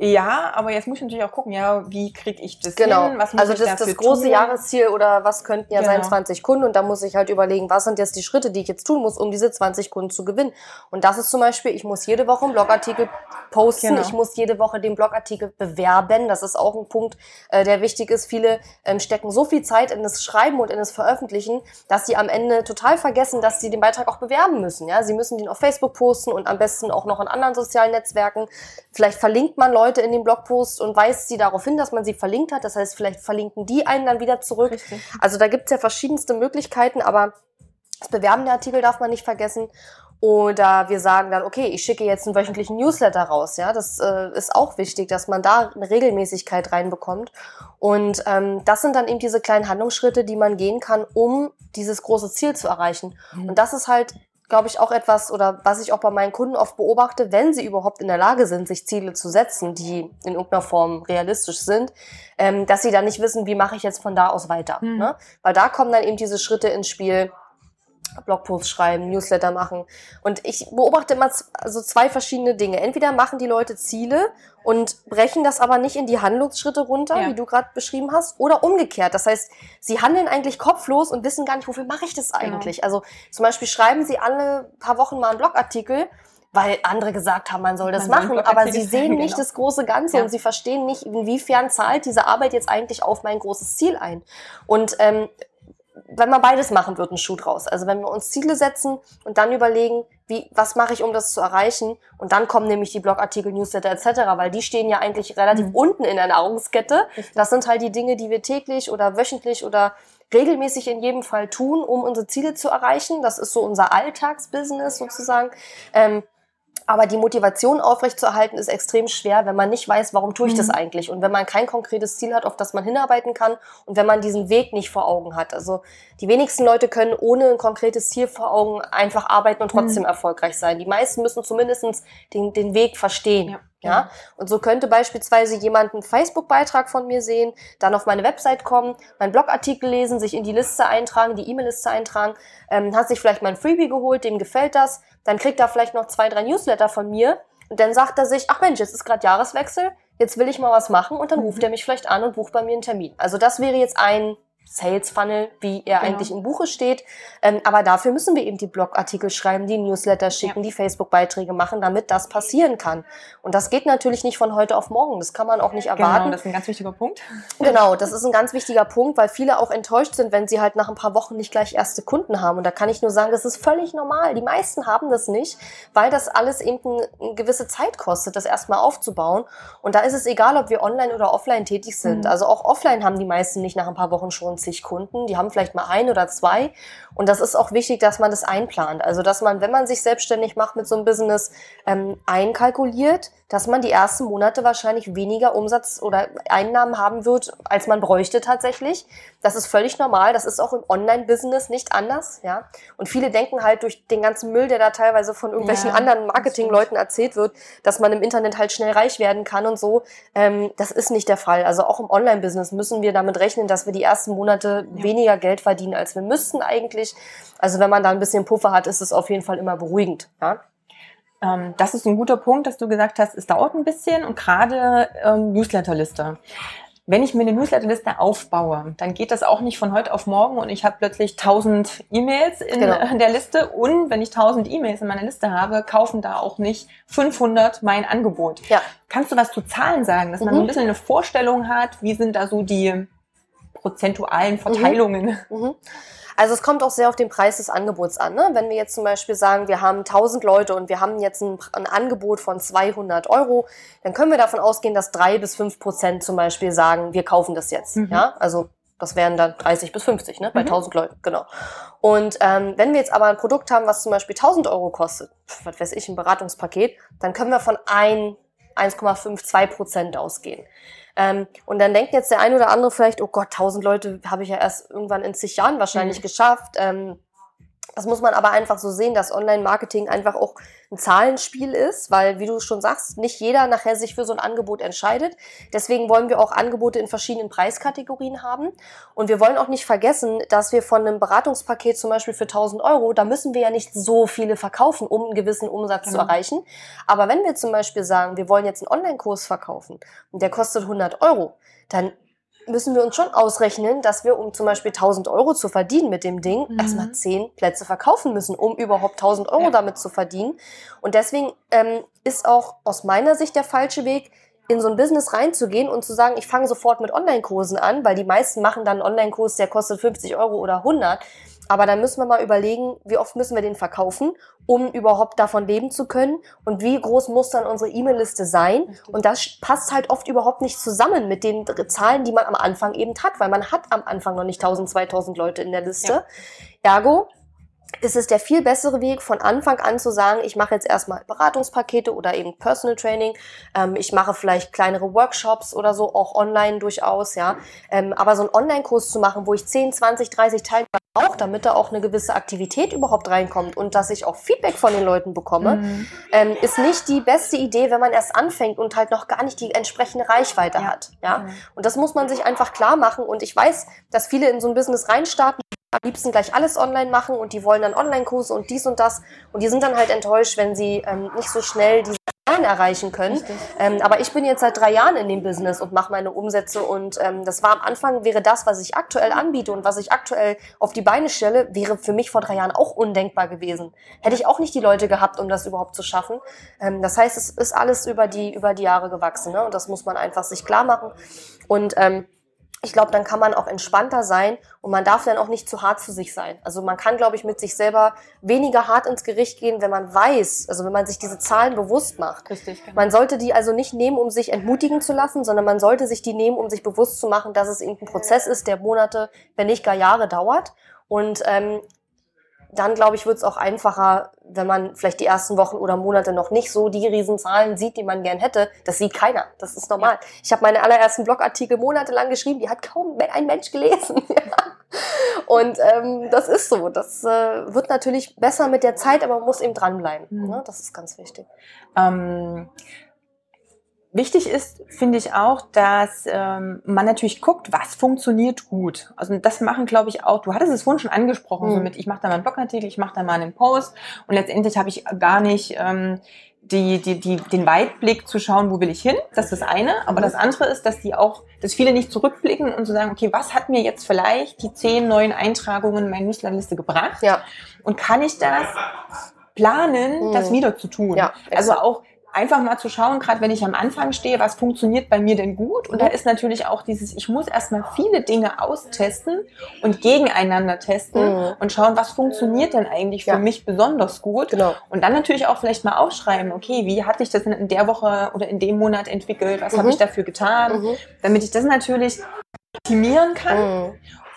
Ja, aber jetzt muss ich natürlich auch gucken, ja, wie kriege ich das genau. hin? Was muss also das, das große tun? Jahresziel oder was könnten ja genau. sein 20 Kunden und da muss ich halt überlegen, was sind jetzt die Schritte, die ich jetzt tun muss, um diese 20 Kunden zu gewinnen. Und das ist zum Beispiel, ich muss jede Woche einen Blogartikel posten, genau. ich muss jede Woche den Blogartikel bewerben. Das ist auch ein Punkt, äh, der wichtig ist. Viele ähm, stecken so viel Zeit in das Schreiben und in das Veröffentlichen, dass sie am Ende total vergessen, dass sie den Beitrag auch bewerben müssen. Ja, sie müssen den auf Facebook posten und am besten auch noch in anderen sozialen Netzwerken. Vielleicht verlinkt man Leute in den Blogpost und weist sie darauf hin, dass man sie verlinkt hat. Das heißt, vielleicht verlinken die einen dann wieder zurück. Richtig. Also da gibt's ja verschiedenste Möglichkeiten, aber das Bewerben der Artikel darf man nicht vergessen. Oder wir sagen dann, okay, ich schicke jetzt einen wöchentlichen Newsletter raus. Ja, das äh, ist auch wichtig, dass man da eine Regelmäßigkeit reinbekommt. Und ähm, das sind dann eben diese kleinen Handlungsschritte, die man gehen kann, um dieses große Ziel zu erreichen. Mhm. Und das ist halt glaube ich, auch etwas oder was ich auch bei meinen Kunden oft beobachte, wenn sie überhaupt in der Lage sind, sich Ziele zu setzen, die in irgendeiner Form realistisch sind, ähm, dass sie dann nicht wissen, wie mache ich jetzt von da aus weiter. Mhm. Ne? Weil da kommen dann eben diese Schritte ins Spiel, Blogposts schreiben, Newsletter machen. Und ich beobachte immer also zwei verschiedene Dinge. Entweder machen die Leute Ziele und brechen das aber nicht in die Handlungsschritte runter, ja. wie du gerade beschrieben hast, oder umgekehrt. Das heißt, sie handeln eigentlich kopflos und wissen gar nicht, wofür mache ich das genau. eigentlich. Genau. Also zum Beispiel schreiben sie alle paar Wochen mal einen Blogartikel, weil andere gesagt haben, man soll das man machen, aber sie sehen nicht genau. das große Ganze ja. und sie verstehen nicht, inwiefern zahlt diese Arbeit jetzt eigentlich auf mein großes Ziel ein. Und ähm, wenn man beides machen, wird ein Schuh draus. Also wenn wir uns Ziele setzen und dann überlegen, wie, was mache ich, um das zu erreichen? Und dann kommen nämlich die Blogartikel, Newsletter etc., weil die stehen ja eigentlich relativ mhm. unten in der Nahrungskette. Das sind halt die Dinge, die wir täglich oder wöchentlich oder regelmäßig in jedem Fall tun, um unsere Ziele zu erreichen. Das ist so unser Alltagsbusiness sozusagen. Ähm, aber die Motivation aufrechtzuerhalten ist extrem schwer, wenn man nicht weiß, warum tue ich mhm. das eigentlich und wenn man kein konkretes Ziel hat, auf das man hinarbeiten kann und wenn man diesen Weg nicht vor Augen hat. Also die wenigsten Leute können ohne ein konkretes Ziel vor Augen einfach arbeiten und trotzdem mhm. erfolgreich sein. Die meisten müssen zumindest den, den Weg verstehen. Ja. Ja, und so könnte beispielsweise jemand einen Facebook-Beitrag von mir sehen, dann auf meine Website kommen, meinen Blogartikel lesen, sich in die Liste eintragen, die E-Mail-Liste eintragen, ähm, hat sich vielleicht mein Freebie geholt, dem gefällt das, dann kriegt er vielleicht noch zwei, drei Newsletter von mir und dann sagt er sich, ach Mensch, jetzt ist gerade Jahreswechsel, jetzt will ich mal was machen und dann ruft mhm. er mich vielleicht an und bucht bei mir einen Termin. Also das wäre jetzt ein Sales Funnel, wie er genau. eigentlich im Buche steht. Ähm, aber dafür müssen wir eben die Blogartikel schreiben, die Newsletter schicken, ja. die Facebook-Beiträge machen, damit das passieren kann. Und das geht natürlich nicht von heute auf morgen. Das kann man auch nicht erwarten. Genau, das ist ein ganz wichtiger Punkt. Genau, das ist ein ganz wichtiger Punkt, weil viele auch enttäuscht sind, wenn sie halt nach ein paar Wochen nicht gleich erste Kunden haben. Und da kann ich nur sagen, das ist völlig normal. Die meisten haben das nicht, weil das alles eben eine gewisse Zeit kostet, das erstmal aufzubauen. Und da ist es egal, ob wir online oder offline tätig sind. Mhm. Also auch offline haben die meisten nicht nach ein paar Wochen schon zig Kunden. Die haben vielleicht mal ein oder zwei. Und das ist auch wichtig, dass man das einplant. Also, dass man, wenn man sich selbstständig macht mit so einem Business, ähm, einkalkuliert, dass man die ersten Monate wahrscheinlich weniger Umsatz oder Einnahmen haben wird, als man bräuchte tatsächlich. Das ist völlig normal. Das ist auch im Online-Business nicht anders, ja. Und viele denken halt durch den ganzen Müll, der da teilweise von irgendwelchen ja, anderen Marketingleuten erzählt wird, dass man im Internet halt schnell reich werden kann und so. Ähm, das ist nicht der Fall. Also auch im Online-Business müssen wir damit rechnen, dass wir die ersten Monate ja. weniger Geld verdienen, als wir müssten eigentlich. Also wenn man da ein bisschen Puffer hat, ist es auf jeden Fall immer beruhigend, ja. Ähm, das ist ein guter Punkt, dass du gesagt hast, es dauert ein bisschen und gerade ähm, Newsletterliste. Wenn ich mir eine Newsletterliste aufbaue, dann geht das auch nicht von heute auf morgen und ich habe plötzlich 1000 E-Mails in genau. der Liste und wenn ich 1000 E-Mails in meiner Liste habe, kaufen da auch nicht 500 mein Angebot. Ja. Kannst du was zu Zahlen sagen, dass man mhm. so ein bisschen eine Vorstellung hat, wie sind da so die prozentualen Verteilungen? Mhm. Mhm. Also es kommt auch sehr auf den Preis des Angebots an. Ne? Wenn wir jetzt zum Beispiel sagen, wir haben 1000 Leute und wir haben jetzt ein, ein Angebot von 200 Euro, dann können wir davon ausgehen, dass drei bis fünf Prozent zum Beispiel sagen, wir kaufen das jetzt. Mhm. Ja, also das wären dann 30 bis 50, ne? Bei mhm. 1000 Leuten, genau. Und ähm, wenn wir jetzt aber ein Produkt haben, was zum Beispiel 1000 Euro kostet, was weiß ich, ein Beratungspaket, dann können wir von 1, 1,5, 2 Prozent ausgehen. Ähm, und dann denkt jetzt der ein oder andere vielleicht, oh Gott, tausend Leute habe ich ja erst irgendwann in zig Jahren wahrscheinlich mhm. geschafft. Ähm, Das muss man aber einfach so sehen, dass Online-Marketing einfach auch ein Zahlenspiel ist, weil, wie du schon sagst, nicht jeder nachher sich für so ein Angebot entscheidet. Deswegen wollen wir auch Angebote in verschiedenen Preiskategorien haben. Und wir wollen auch nicht vergessen, dass wir von einem Beratungspaket zum Beispiel für 1000 Euro, da müssen wir ja nicht so viele verkaufen, um einen gewissen Umsatz genau. zu erreichen. Aber wenn wir zum Beispiel sagen, wir wollen jetzt einen Online-Kurs verkaufen und der kostet 100 Euro, dann müssen wir uns schon ausrechnen, dass wir, um zum Beispiel 1000 Euro zu verdienen mit dem Ding, mhm. erstmal 10 Plätze verkaufen müssen, um überhaupt 1000 Euro ja. damit zu verdienen. Und deswegen ähm, ist auch aus meiner Sicht der falsche Weg, in so ein Business reinzugehen und zu sagen, ich fange sofort mit Online-Kursen an, weil die meisten machen dann einen Online-Kurs, der kostet 50 Euro oder 100. Aber dann müssen wir mal überlegen, wie oft müssen wir den verkaufen, um überhaupt davon leben zu können und wie groß muss dann unsere E-Mail-Liste sein. Und das passt halt oft überhaupt nicht zusammen mit den Zahlen, die man am Anfang eben hat, weil man hat am Anfang noch nicht 1000, 2000 Leute in der Liste. Ja. Ergo ist es der viel bessere Weg, von Anfang an zu sagen, ich mache jetzt erstmal Beratungspakete oder eben Personal Training. Ähm, ich mache vielleicht kleinere Workshops oder so, auch online durchaus, ja. Ähm, aber so einen Online-Kurs zu machen, wo ich 10, 20, 30 Teilnehmer brauche, damit da auch eine gewisse Aktivität überhaupt reinkommt und dass ich auch Feedback von den Leuten bekomme, mhm. ähm, ist nicht die beste Idee, wenn man erst anfängt und halt noch gar nicht die entsprechende Reichweite ja. hat, ja. Mhm. Und das muss man sich einfach klar machen. Und ich weiß, dass viele in so ein Business reinstarten, am liebsten gleich alles online machen und die wollen dann Online-Kurse und dies und das. Und die sind dann halt enttäuscht, wenn sie ähm, nicht so schnell diese Zahlen erreichen können. Ähm, aber ich bin jetzt seit drei Jahren in dem Business und mache meine Umsätze und ähm, das war am Anfang, wäre das, was ich aktuell anbiete und was ich aktuell auf die Beine stelle, wäre für mich vor drei Jahren auch undenkbar gewesen. Hätte ich auch nicht die Leute gehabt, um das überhaupt zu schaffen. Ähm, das heißt, es ist alles über die, über die Jahre gewachsen ne? und das muss man einfach sich klar machen. Und ähm, ich glaube, dann kann man auch entspannter sein und man darf dann auch nicht zu hart zu sich sein. Also man kann, glaube ich, mit sich selber weniger hart ins Gericht gehen, wenn man weiß, also wenn man sich diese Zahlen bewusst macht. Richtig. Genau. Man sollte die also nicht nehmen, um sich entmutigen zu lassen, sondern man sollte sich die nehmen, um sich bewusst zu machen, dass es irgendein Prozess ist, der Monate, wenn nicht gar Jahre dauert. Und ähm, dann glaube ich, wird es auch einfacher, wenn man vielleicht die ersten Wochen oder Monate noch nicht so die Riesenzahlen sieht, die man gern hätte. Das sieht keiner. Das ist normal. Ja. Ich habe meine allerersten Blogartikel monatelang geschrieben, die hat kaum ein Mensch gelesen. Und ähm, das ist so. Das äh, wird natürlich besser mit der Zeit, aber man muss eben dranbleiben. Mhm. Ne? Das ist ganz wichtig. Ähm Wichtig ist, finde ich auch, dass ähm, man natürlich guckt, was funktioniert gut. Also das machen, glaube ich, auch, du hattest es vorhin schon angesprochen, mhm. so mit, ich mache da mal einen Blogartikel, ich mache da mal einen Post und letztendlich habe ich gar nicht ähm, die, die, die, den Weitblick zu schauen, wo will ich hin. Das ist das eine. Aber mhm. das andere ist, dass die auch, dass viele nicht zurückblicken und zu so sagen, okay, was hat mir jetzt vielleicht die zehn neuen Eintragungen in meine Newsletterliste gebracht? Ja. Und kann ich das planen, mhm. das wieder zu tun? Ja, also auch einfach mal zu schauen, gerade wenn ich am Anfang stehe, was funktioniert bei mir denn gut? Und da ist natürlich auch dieses, ich muss erstmal viele Dinge austesten und gegeneinander testen mhm. und schauen, was funktioniert denn eigentlich für ja. mich besonders gut? Genau. Und dann natürlich auch vielleicht mal aufschreiben, okay, wie hat sich das in der Woche oder in dem Monat entwickelt? Was mhm. habe ich dafür getan? Mhm. Damit ich das natürlich optimieren kann mhm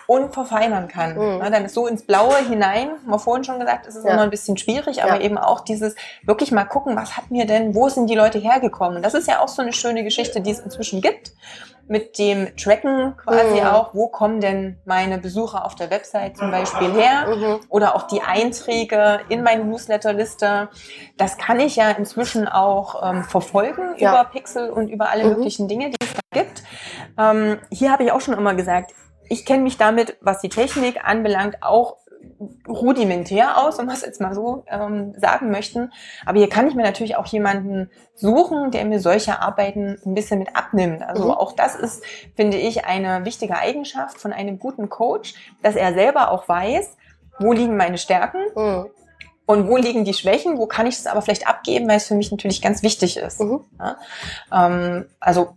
und verfeinern kann. Mhm. Ja, dann ist so ins Blaue hinein, haben wir vorhin schon gesagt, ist es ja. immer ein bisschen schwierig, aber ja. eben auch dieses wirklich mal gucken, was hat mir denn, wo sind die Leute hergekommen? Das ist ja auch so eine schöne Geschichte, die es inzwischen gibt mit dem Tracken quasi mhm. auch, wo kommen denn meine Besucher auf der Website zum Beispiel her mhm. oder auch die Einträge in meine Newsletterliste. Das kann ich ja inzwischen auch ähm, verfolgen über Pixel und über alle mhm. möglichen Dinge, die es da gibt. Ähm, hier habe ich auch schon immer gesagt, ich kenne mich damit, was die Technik anbelangt, auch rudimentär aus, wenn wir es jetzt mal so ähm, sagen möchten. Aber hier kann ich mir natürlich auch jemanden suchen, der mir solche Arbeiten ein bisschen mit abnimmt. Also mhm. auch das ist, finde ich, eine wichtige Eigenschaft von einem guten Coach, dass er selber auch weiß, wo liegen meine Stärken. Mhm. Und wo liegen die Schwächen? Wo kann ich es aber vielleicht abgeben, weil es für mich natürlich ganz wichtig ist. Mhm. Ja? Ähm, also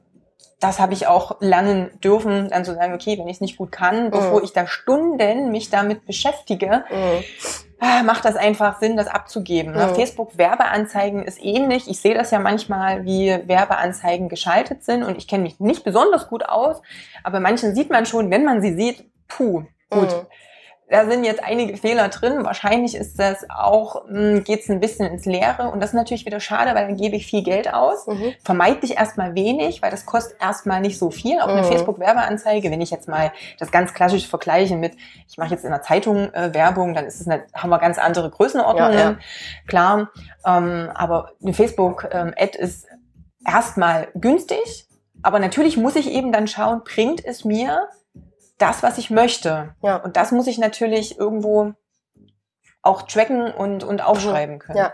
das habe ich auch lernen dürfen, dann zu sagen, okay, wenn ich es nicht gut kann, mhm. bevor ich da Stunden mich damit beschäftige, mhm. macht das einfach Sinn, das abzugeben. Mhm. Facebook Werbeanzeigen ist ähnlich. Ich sehe das ja manchmal, wie Werbeanzeigen geschaltet sind und ich kenne mich nicht besonders gut aus, aber manchen sieht man schon, wenn man sie sieht, puh, gut. Da sind jetzt einige Fehler drin. Wahrscheinlich ist das auch, hm, geht es ein bisschen ins Leere. Und das ist natürlich wieder schade, weil dann gebe ich viel Geld aus. Mhm. Vermeidlich erstmal wenig, weil das kostet erstmal nicht so viel. Auch eine mhm. Facebook-Werbeanzeige, wenn ich jetzt mal das ganz klassisch vergleiche mit, ich mache jetzt in der Zeitung äh, Werbung, dann ist es eine, haben wir ganz andere Größenordnungen. Ja, ja. Klar. Ähm, aber eine Facebook-Ad ähm, ist erstmal günstig. Aber natürlich muss ich eben dann schauen, bringt es mir das, was ich möchte. Ja. Und das muss ich natürlich irgendwo auch tracken und, und aufschreiben können. Ja.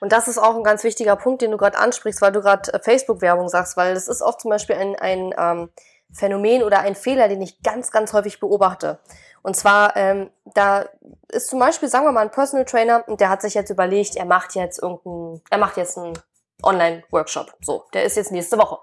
Und das ist auch ein ganz wichtiger Punkt, den du gerade ansprichst, weil du gerade äh, Facebook-Werbung sagst, weil das ist auch zum Beispiel ein, ein ähm, Phänomen oder ein Fehler, den ich ganz, ganz häufig beobachte. Und zwar, ähm, da ist zum Beispiel, sagen wir mal, ein Personal Trainer und der hat sich jetzt überlegt, er macht jetzt irgendein, er macht jetzt einen Online-Workshop. So, der ist jetzt nächste Woche.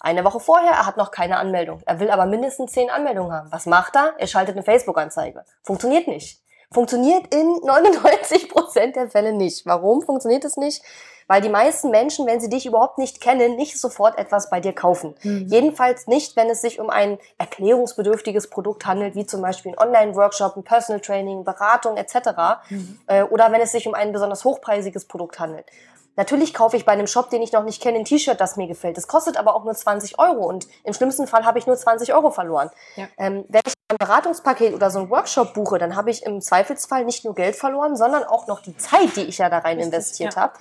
Eine Woche vorher, er hat noch keine Anmeldung. Er will aber mindestens zehn Anmeldungen haben. Was macht er? Er schaltet eine Facebook-Anzeige. Funktioniert nicht. Funktioniert in 99 Prozent der Fälle nicht. Warum funktioniert es nicht? Weil die meisten Menschen, wenn sie dich überhaupt nicht kennen, nicht sofort etwas bei dir kaufen. Mhm. Jedenfalls nicht, wenn es sich um ein erklärungsbedürftiges Produkt handelt, wie zum Beispiel ein Online-Workshop, ein Personal Training, Beratung etc. Mhm. Äh, oder wenn es sich um ein besonders hochpreisiges Produkt handelt. Natürlich kaufe ich bei einem Shop, den ich noch nicht kenne, ein T-Shirt, das mir gefällt. Das kostet aber auch nur 20 Euro und im schlimmsten Fall habe ich nur 20 Euro verloren. Ja. Ähm, wenn ich ein Beratungspaket oder so ein Workshop buche, dann habe ich im Zweifelsfall nicht nur Geld verloren, sondern auch noch die Zeit, die ich ja da rein Richtig, investiert ja. habe.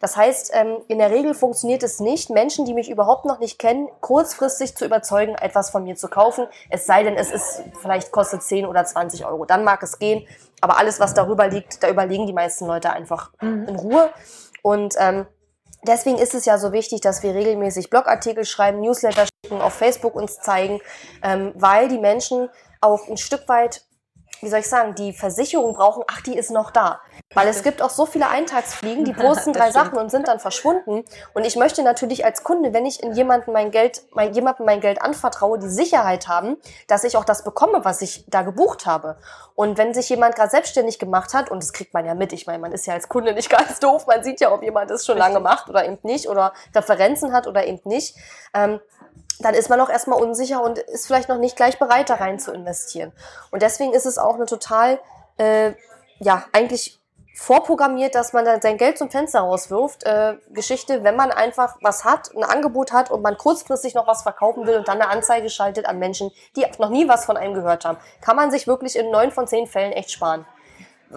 Das heißt, ähm, in der Regel funktioniert es nicht, Menschen, die mich überhaupt noch nicht kennen, kurzfristig zu überzeugen, etwas von mir zu kaufen. Es sei denn, es ist vielleicht kostet 10 oder 20 Euro. Dann mag es gehen. Aber alles, was darüber liegt, da überlegen die meisten Leute einfach mhm. in Ruhe. Und ähm, deswegen ist es ja so wichtig, dass wir regelmäßig Blogartikel schreiben, Newsletter schicken, auf Facebook uns zeigen, ähm, weil die Menschen auch ein Stück weit wie soll ich sagen, die Versicherung brauchen, ach, die ist noch da. Weil es gibt auch so viele Eintagsfliegen, die posten drei Sachen und sind dann verschwunden. Und ich möchte natürlich als Kunde, wenn ich in jemanden mein Geld, mein, jemandem mein Geld anvertraue, die Sicherheit haben, dass ich auch das bekomme, was ich da gebucht habe. Und wenn sich jemand gerade selbstständig gemacht hat, und das kriegt man ja mit, ich meine, man ist ja als Kunde nicht ganz doof, man sieht ja, ob jemand das schon lange macht oder eben nicht, oder Referenzen hat oder eben nicht. Ähm, dann ist man auch erstmal unsicher und ist vielleicht noch nicht gleich bereit, da rein zu investieren. Und deswegen ist es auch eine total, äh, ja, eigentlich vorprogrammiert, dass man dann sein Geld zum Fenster rauswirft. Äh, Geschichte, wenn man einfach was hat, ein Angebot hat und man kurzfristig noch was verkaufen will und dann eine Anzeige schaltet an Menschen, die noch nie was von einem gehört haben, kann man sich wirklich in neun von zehn Fällen echt sparen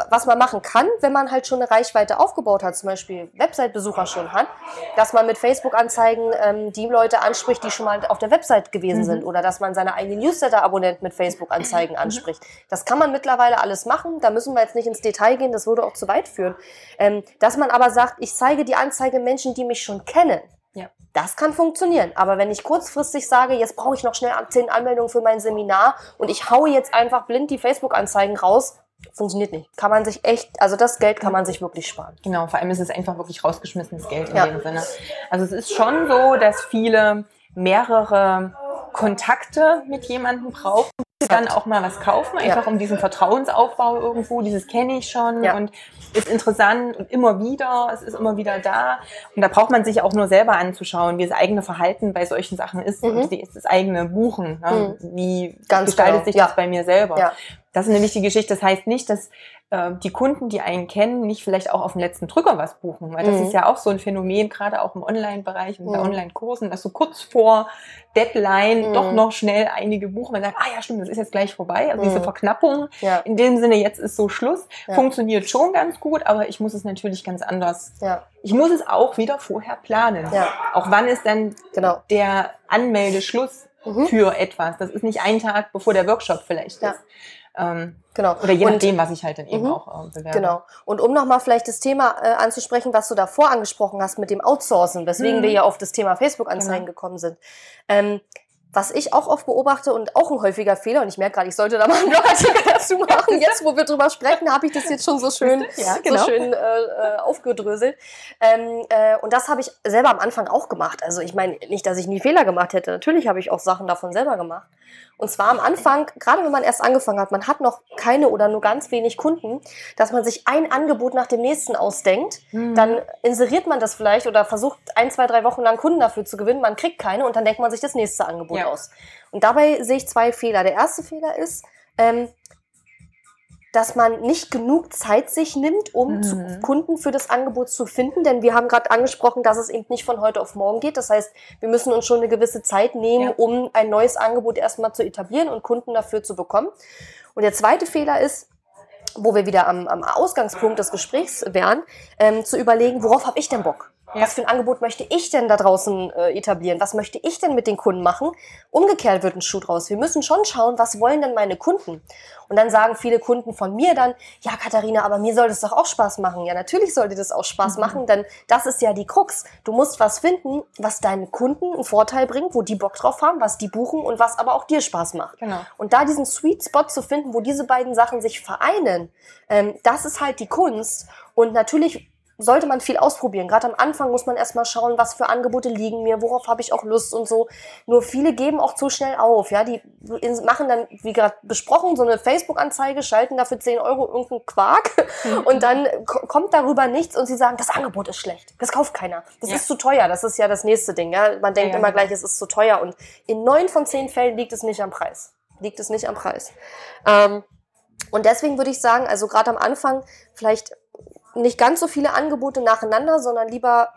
was man machen kann, wenn man halt schon eine Reichweite aufgebaut hat, zum Beispiel Website-Besucher schon hat, dass man mit Facebook-Anzeigen ähm, die Leute anspricht, die schon mal auf der Website gewesen mhm. sind oder dass man seine eigenen Newsletter-Abonnenten mit Facebook-Anzeigen mhm. anspricht. Das kann man mittlerweile alles machen, da müssen wir jetzt nicht ins Detail gehen, das würde auch zu weit führen. Ähm, dass man aber sagt, ich zeige die Anzeige Menschen, die mich schon kennen. Ja. Das kann funktionieren. Aber wenn ich kurzfristig sage, jetzt brauche ich noch schnell zehn Anmeldungen für mein Seminar und ich haue jetzt einfach blind die Facebook-Anzeigen raus, funktioniert nicht. Kann man sich echt, also das Geld kann man sich wirklich sparen. Genau, vor allem ist es einfach wirklich rausgeschmissenes Geld in ja. dem Sinne. Also es ist schon so, dass viele mehrere Kontakte mit jemandem brauchen, die dann auch mal was kaufen, einfach ja. um diesen Vertrauensaufbau irgendwo, dieses kenne ich schon ja. und ist interessant und immer wieder, es ist immer wieder da. Und da braucht man sich auch nur selber anzuschauen, wie das eigene Verhalten bei solchen Sachen ist mhm. und wie ist das eigene Buchen. Ne? Mhm. Wie Ganz gestaltet genau. sich das bei mir selber? Das ist eine wichtige Geschichte. Das heißt nicht, dass äh, die Kunden, die einen kennen, nicht vielleicht auch auf dem letzten Drücker was buchen. Weil das mhm. ist ja auch so ein Phänomen, gerade auch im Online-Bereich und bei mhm. Online-Kursen, dass so kurz vor Deadline mhm. doch noch schnell einige buchen und sagen, ah ja, stimmt, das ist jetzt gleich vorbei. Also diese mhm. Verknappung, ja. in dem Sinne, jetzt ist so Schluss, ja. funktioniert schon ganz gut, aber ich muss es natürlich ganz anders. Ja. Ich muss es auch wieder vorher planen. Auch wann ist dann genau. der Anmeldeschluss mhm. für etwas? Das ist nicht ein Tag, bevor der Workshop vielleicht ist. Ähm, genau. Oder je nachdem, was ich halt dann eben mhm. auch äh, bewerbe. Genau. Und um nochmal vielleicht das Thema äh, anzusprechen, was du davor angesprochen hast mit dem Outsourcen, weswegen mhm. wir ja auf das Thema Facebook-Anzeigen genau. gekommen sind. Ähm, was ich auch oft beobachte und auch ein häufiger Fehler, und ich merke gerade, ich sollte da mal einen Blogartikel dazu machen. Jetzt, wo wir drüber sprechen, habe ich das jetzt schon so schön, ja, genau. so schön äh, äh, aufgedröselt. Ähm, äh, und das habe ich selber am Anfang auch gemacht. Also ich meine nicht, dass ich nie Fehler gemacht hätte. Natürlich habe ich auch Sachen davon selber gemacht. Und zwar am Anfang, gerade wenn man erst angefangen hat, man hat noch keine oder nur ganz wenig Kunden, dass man sich ein Angebot nach dem nächsten ausdenkt. Mhm. Dann inseriert man das vielleicht oder versucht ein, zwei, drei Wochen lang Kunden dafür zu gewinnen. Man kriegt keine und dann denkt man sich das nächste Angebot ja. aus. Und dabei sehe ich zwei Fehler. Der erste Fehler ist, ähm, dass man nicht genug Zeit sich nimmt, um Mhm. Kunden für das Angebot zu finden. Denn wir haben gerade angesprochen, dass es eben nicht von heute auf morgen geht. Das heißt, wir müssen uns schon eine gewisse Zeit nehmen, Ja. um ein neues Angebot erstmal zu etablieren und Kunden dafür zu bekommen. Und der zweite Fehler ist, wo wir wieder am, am Ausgangspunkt des Gesprächs wären, ähm, zu überlegen, worauf habe ich denn Bock? Ja. Was für ein Angebot möchte ich denn da draußen äh, etablieren? Was möchte ich denn mit den Kunden machen? Umgekehrt wird ein Schuh draus. Wir müssen schon schauen, was wollen denn meine Kunden? Und dann sagen viele Kunden von mir dann, ja Katharina, aber mir soll das doch auch Spaß machen. Ja, natürlich soll dir das auch Spaß Mhm. machen, denn das ist ja die Krux. Du musst was finden, was deinen Kunden einen Vorteil bringt, wo die Bock drauf haben, was die buchen und was aber auch dir Spaß macht. Genau. Und da diesen Sweet Spot zu finden, wo diese beiden Sachen sich vereinen, ähm, das ist halt die Kunst. Und natürlich sollte man viel ausprobieren. Gerade am Anfang muss man erstmal schauen, was für Angebote liegen mir, worauf habe ich auch Lust und so. Nur viele geben auch zu schnell auf. Ja, die machen dann, wie gerade besprochen, so eine Facebook-Anzeige, schalten dafür 10 Euro irgendeinen Quark und dann ko- kommt darüber nichts und sie sagen, das Angebot ist schlecht. Das kauft keiner. Das Ja. ist zu teuer. Das ist ja das nächste Ding. Ja, man denkt Ja, immer gleich, es ist zu teuer. Und in neun von zehn Fällen liegt es nicht am Preis. Liegt es nicht am Preis. Ähm, und deswegen würde ich sagen, also gerade am Anfang vielleicht nicht ganz so viele Angebote nacheinander, sondern lieber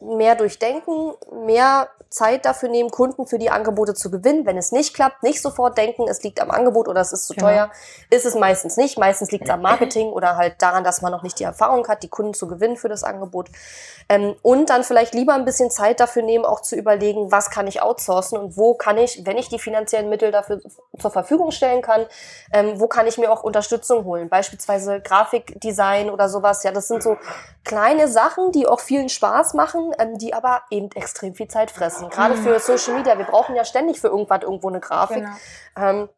mehr durchdenken, mehr Zeit dafür nehmen, Kunden für die Angebote zu gewinnen. Wenn es nicht klappt, nicht sofort denken, es liegt am Angebot oder es ist zu Genau. teuer. Ist es meistens nicht. Meistens liegt es am Marketing oder halt daran, dass man noch nicht die Erfahrung hat, die Kunden zu gewinnen für das Angebot. Ähm, und dann vielleicht lieber ein bisschen Zeit dafür nehmen, auch zu überlegen, was kann ich outsourcen und wo kann ich, wenn ich die finanziellen Mittel dafür zur Verfügung stellen kann, ähm, wo kann ich mir auch Unterstützung holen. Beispielsweise Grafikdesign oder sowas. Ja, das sind so kleine Sachen, die auch vielen Spaß machen, ähm, die aber eben extrem viel Zeit fressen. Gerade für Social Media. Wir brauchen ja ständig für irgendwas irgendwo eine Grafik. Genau. Ähm,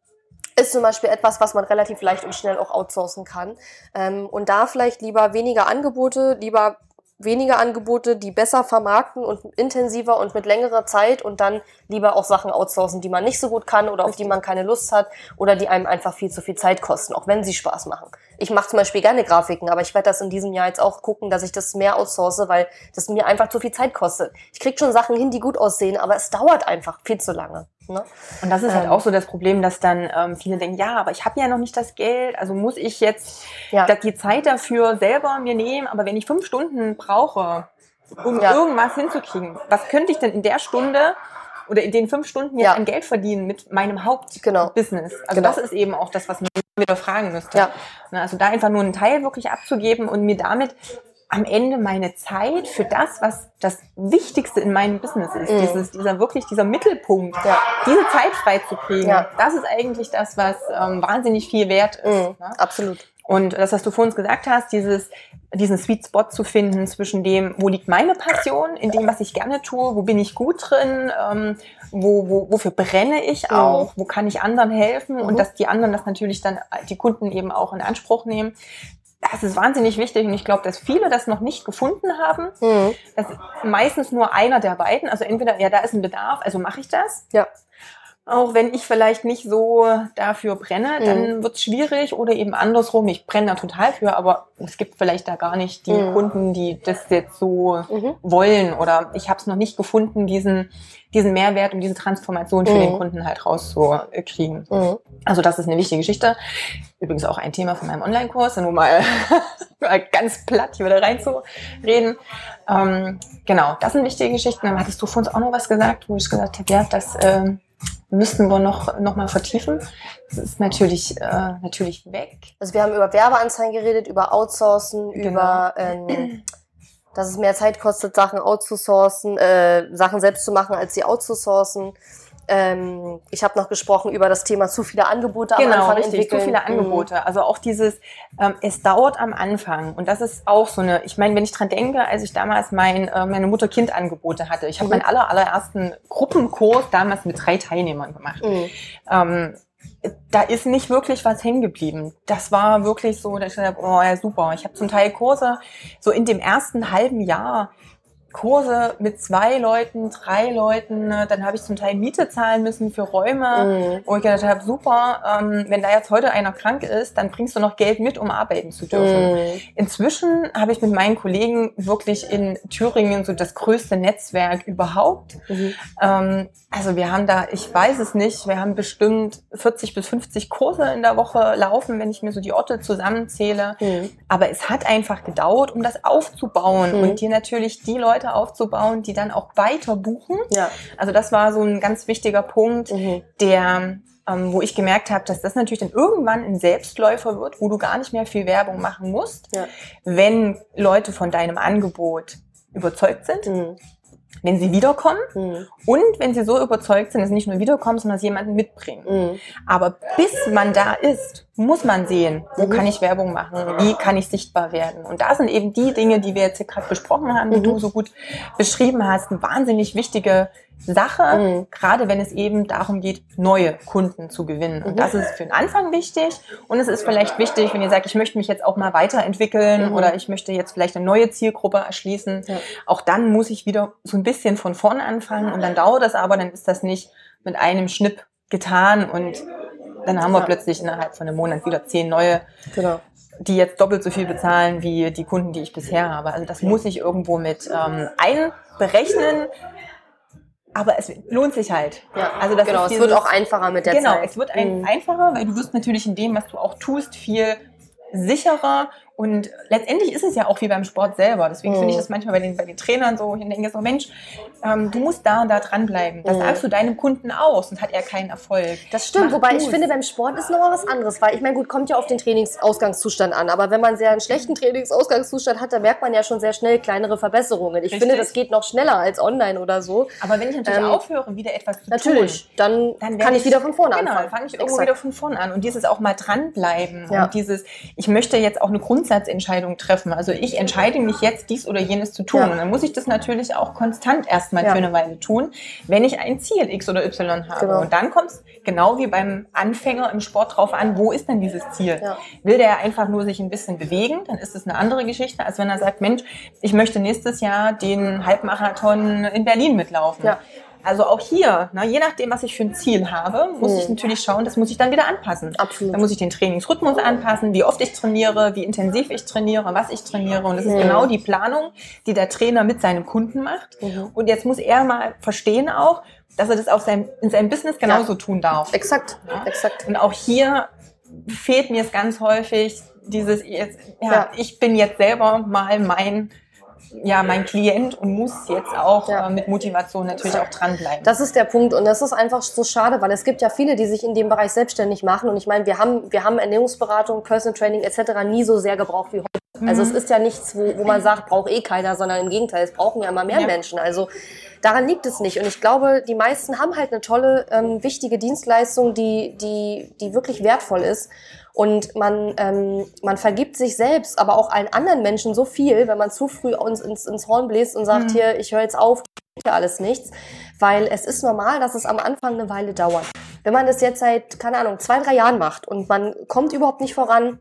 ist zum Beispiel etwas, was man relativ leicht und schnell auch outsourcen kann. Ähm, und da vielleicht lieber weniger Angebote, lieber weniger Angebote, die besser vermarkten und intensiver und mit längerer Zeit und dann lieber auch Sachen outsourcen, die man nicht so gut kann oder auf die man keine Lust hat oder die einem einfach viel zu viel Zeit kosten, auch wenn sie Spaß machen. Ich mache zum Beispiel gerne Grafiken, aber ich werde das in diesem Jahr jetzt auch gucken, dass ich das mehr outsource, weil das mir einfach zu viel Zeit kostet. Ich krieg schon Sachen hin, die gut aussehen, aber es dauert einfach viel zu lange. Ne? Und das ist halt Ähm. auch so das Problem, dass dann ähm, viele denken, ja, aber ich habe ja noch nicht das Geld, also muss ich jetzt Ja. die Zeit dafür selber mir nehmen. Aber wenn ich fünf Stunden brauche, um Ja. irgendwas hinzukriegen, was könnte ich denn in der Stunde oder in den fünf Stunden jetzt Ja. an Geld verdienen mit meinem Genau. Hauptbusiness? Also Genau. das ist eben auch das, was man wieder fragen müsste. Ja. Ne, Also da einfach nur einen Teil wirklich abzugeben und mir damit am Ende meine Zeit für das, was das Wichtigste in meinem Business ist, Mhm. dieses, dieser wirklich dieser Mittelpunkt, Ja. diese Zeit frei zu kriegen, Ja. das ist eigentlich das, was ähm, wahnsinnig viel wert ist. Mhm, Ne? absolut. Und das, was du vor uns gesagt hast, dieses, diesen Sweet Spot zu finden zwischen dem, wo liegt meine Passion, in dem, was ich gerne tue, wo bin ich gut drin, ähm, wo, wo, wofür brenne ich Mhm. auch, wo kann ich anderen helfen Mhm. und dass die anderen das natürlich dann, die Kunden eben auch in Anspruch nehmen. Das ist wahnsinnig wichtig und ich glaube, dass viele das noch nicht gefunden haben. Mhm. Das ist meistens nur einer der beiden. Also entweder, ja, da ist ein Bedarf, also mache ich das. Ja. Auch wenn ich vielleicht nicht so dafür brenne, Mhm. dann wird es schwierig oder eben andersrum. Ich brenne da total für, aber es gibt vielleicht da gar nicht die Mhm. Kunden, die das jetzt so Mhm. wollen oder ich habe es noch nicht gefunden, diesen, diesen Mehrwert und diese Transformation für Mhm. den Kunden halt rauszukriegen. Mhm. Also das ist eine wichtige Geschichte. Übrigens auch ein Thema von meinem Online-Kurs, nur mal ganz platt hier wieder reinzureden. Ähm, genau, das sind wichtige Geschichten. Dann hattest du vor uns auch noch was gesagt, wo ich gesagt habe, ja, das ähm, müssten wir noch, noch mal vertiefen. Das ist natürlich, äh, natürlich weg. Also wir haben über Werbeanzeigen geredet, über Outsourcen, Genau. über ähm, dass es mehr Zeit kostet, Sachen outzusourcen, äh, Sachen selbst zu machen, als sie outzusourcen. Ähm, ich habe noch gesprochen über das Thema zu viele Angebote am Genau, Anfang richtig, entwickeln. zu viele Angebote. Also auch dieses, ähm, es dauert am Anfang. Und das ist auch so eine, ich meine, wenn ich dran denke, als ich damals mein, äh, meine Mutter-Kind-Angebote hatte, ich habe Mhm. meinen aller, allerersten Gruppenkurs damals mit drei Teilnehmern gemacht. Mhm. ähm, da ist nicht wirklich was hängen geblieben. Das war wirklich so, dass ich gesagt habe, oh ja, super. Ich habe zum Teil Kurse so in dem ersten halben Jahr Kurse mit zwei Leuten, drei Leuten. Ne? Dann habe ich zum Teil Miete zahlen müssen für Räume, mhm. wo ich gedacht habe, super, ähm, wenn da jetzt heute einer krank ist, dann bringst du noch Geld mit, um arbeiten zu dürfen. Mhm. Inzwischen habe ich mit meinen Kollegen wirklich in Thüringen so das größte Netzwerk überhaupt. Mhm. Ähm, also wir haben da, ich weiß es nicht, wir haben bestimmt 40 bis 50 Kurse in der Woche laufen, wenn ich mir so die Orte zusammenzähle. Mhm. Aber es hat einfach gedauert, um das aufzubauen mhm. und hier natürlich die Leute aufzubauen, die dann auch weiter buchen. Ja. Also das war so ein ganz wichtiger Punkt, mhm. der ähm, wo ich gemerkt habe, dass das natürlich dann irgendwann ein Selbstläufer wird, wo du gar nicht mehr viel Werbung machen musst, ja. wenn Leute von deinem Angebot überzeugt sind. Mhm wenn sie wiederkommen mhm. und wenn sie so überzeugt sind, dass sie nicht nur wiederkommen, sondern dass sie jemanden mitbringen. Mhm. Aber bis man da ist, muss man sehen, wo mhm. kann ich Werbung machen, wie kann ich sichtbar werden. Und da sind eben die Dinge, die wir jetzt hier gerade besprochen haben, die mhm. du so gut beschrieben hast, wahnsinnig wichtige Sache, mhm. gerade wenn es eben darum geht, neue Kunden zu gewinnen. Und mhm. das ist für den Anfang wichtig. Und es ist vielleicht wichtig, wenn ihr sagt, ich möchte mich jetzt auch mal weiterentwickeln mhm. oder ich möchte jetzt vielleicht eine neue Zielgruppe erschließen. Ja. Auch dann muss ich wieder so ein bisschen von vorne anfangen. Und dann dauert das aber, dann ist das nicht mit einem Schnipp getan und dann haben wir ja. plötzlich innerhalb von einem Monat wieder zehn neue genau die jetzt doppelt so viel bezahlen wie die Kunden, die ich bisher habe. Also das muss ich irgendwo mit ähm, einberechnen aber es lohnt sich halt. Ja, also das genau, dieses, es wird auch einfacher mit der genau, Zeit. Genau, es wird ein, mhm. einfacher, weil du wirst natürlich in dem, was du auch tust, viel sicherer und letztendlich ist es ja auch wie beim Sport selber. Deswegen mhm. finde ich das manchmal bei den, bei den Trainern so, ich denke so, Mensch, ähm, du musst da und da dranbleiben. Das mhm. sagst du deinem Kunden aus und hat er keinen Erfolg. Das stimmt, Mach wobei du's. ich finde, beim Sport ist nochmal was anderes, weil ich meine, gut, kommt ja auf den Trainingsausgangszustand an, aber wenn man sehr einen schlechten Trainingsausgangszustand hat, dann merkt man ja schon sehr schnell kleinere Verbesserungen. Ich Richtig. finde, das geht noch schneller als online oder so. Aber wenn ich natürlich ähm, aufhöre, wieder etwas zu natürlich, tun, dann, dann kann ich, ich wieder von vorne genau, anfangen. Genau, fange ich irgendwo Exakt. wieder von vorne an. Und dieses auch mal dranbleiben ja. und dieses, ich möchte jetzt auch eine Grundsatzentscheidung treffen. Also ich entscheide mich jetzt, dies oder jenes zu tun. Ja. Und dann muss ich das natürlich auch konstant erstmal ja. für eine Weile tun, wenn ich ein Ziel X oder Y habe. Genau. Und dann kommt es genau wie beim Anfänger im Sport drauf an, wo ist denn dieses Ziel? Ja. Will der einfach nur sich ein bisschen bewegen, dann ist es eine andere Geschichte, als wenn er sagt, Mensch, ich möchte nächstes Jahr den Halbmarathon in Berlin mitlaufen. Also auch hier, ne, je nachdem, was ich für ein Ziel habe, muss mhm. ich natürlich schauen, das muss ich dann wieder anpassen. Absolut. Dann muss ich den Trainingsrhythmus anpassen, wie oft ich trainiere, wie intensiv ich trainiere, was ich trainiere. Und das mhm. ist genau die Planung, die der Trainer mit seinem Kunden macht. Mhm. Und jetzt muss er mal verstehen auch, dass er das auf seinem, in seinem Business genauso ja. tun darf. Exakt, ja? exakt. Und auch hier fehlt mir es ganz häufig dieses, jetzt, ja, ja, ich bin jetzt selber mal mein ja mein Klient und muss jetzt auch ja. äh, mit Motivation natürlich auch dranbleiben. Das ist der Punkt und das ist einfach so schade, weil es gibt ja viele, die sich in dem Bereich selbstständig machen und ich meine, wir haben, wir haben Ernährungsberatung, Personal Training etc. nie so sehr gebraucht wie heute. Mhm. Also es ist ja nichts, wo, wo man sagt, braucht eh keiner, sondern im Gegenteil, es brauchen ja immer mehr ja. Menschen. Also daran liegt es nicht. Und ich glaube, die meisten haben halt eine tolle, ähm, wichtige Dienstleistung, die, die, die wirklich wertvoll ist. Und man, ähm, man vergibt sich selbst, aber auch allen anderen Menschen so viel, wenn man zu früh uns ins, ins Horn bläst und sagt, mhm. hier, ich höre jetzt auf, hier alles nichts. Weil es ist normal, dass es am Anfang eine Weile dauert. Wenn man das jetzt seit, keine Ahnung, zwei, drei Jahren macht und man kommt überhaupt nicht voran,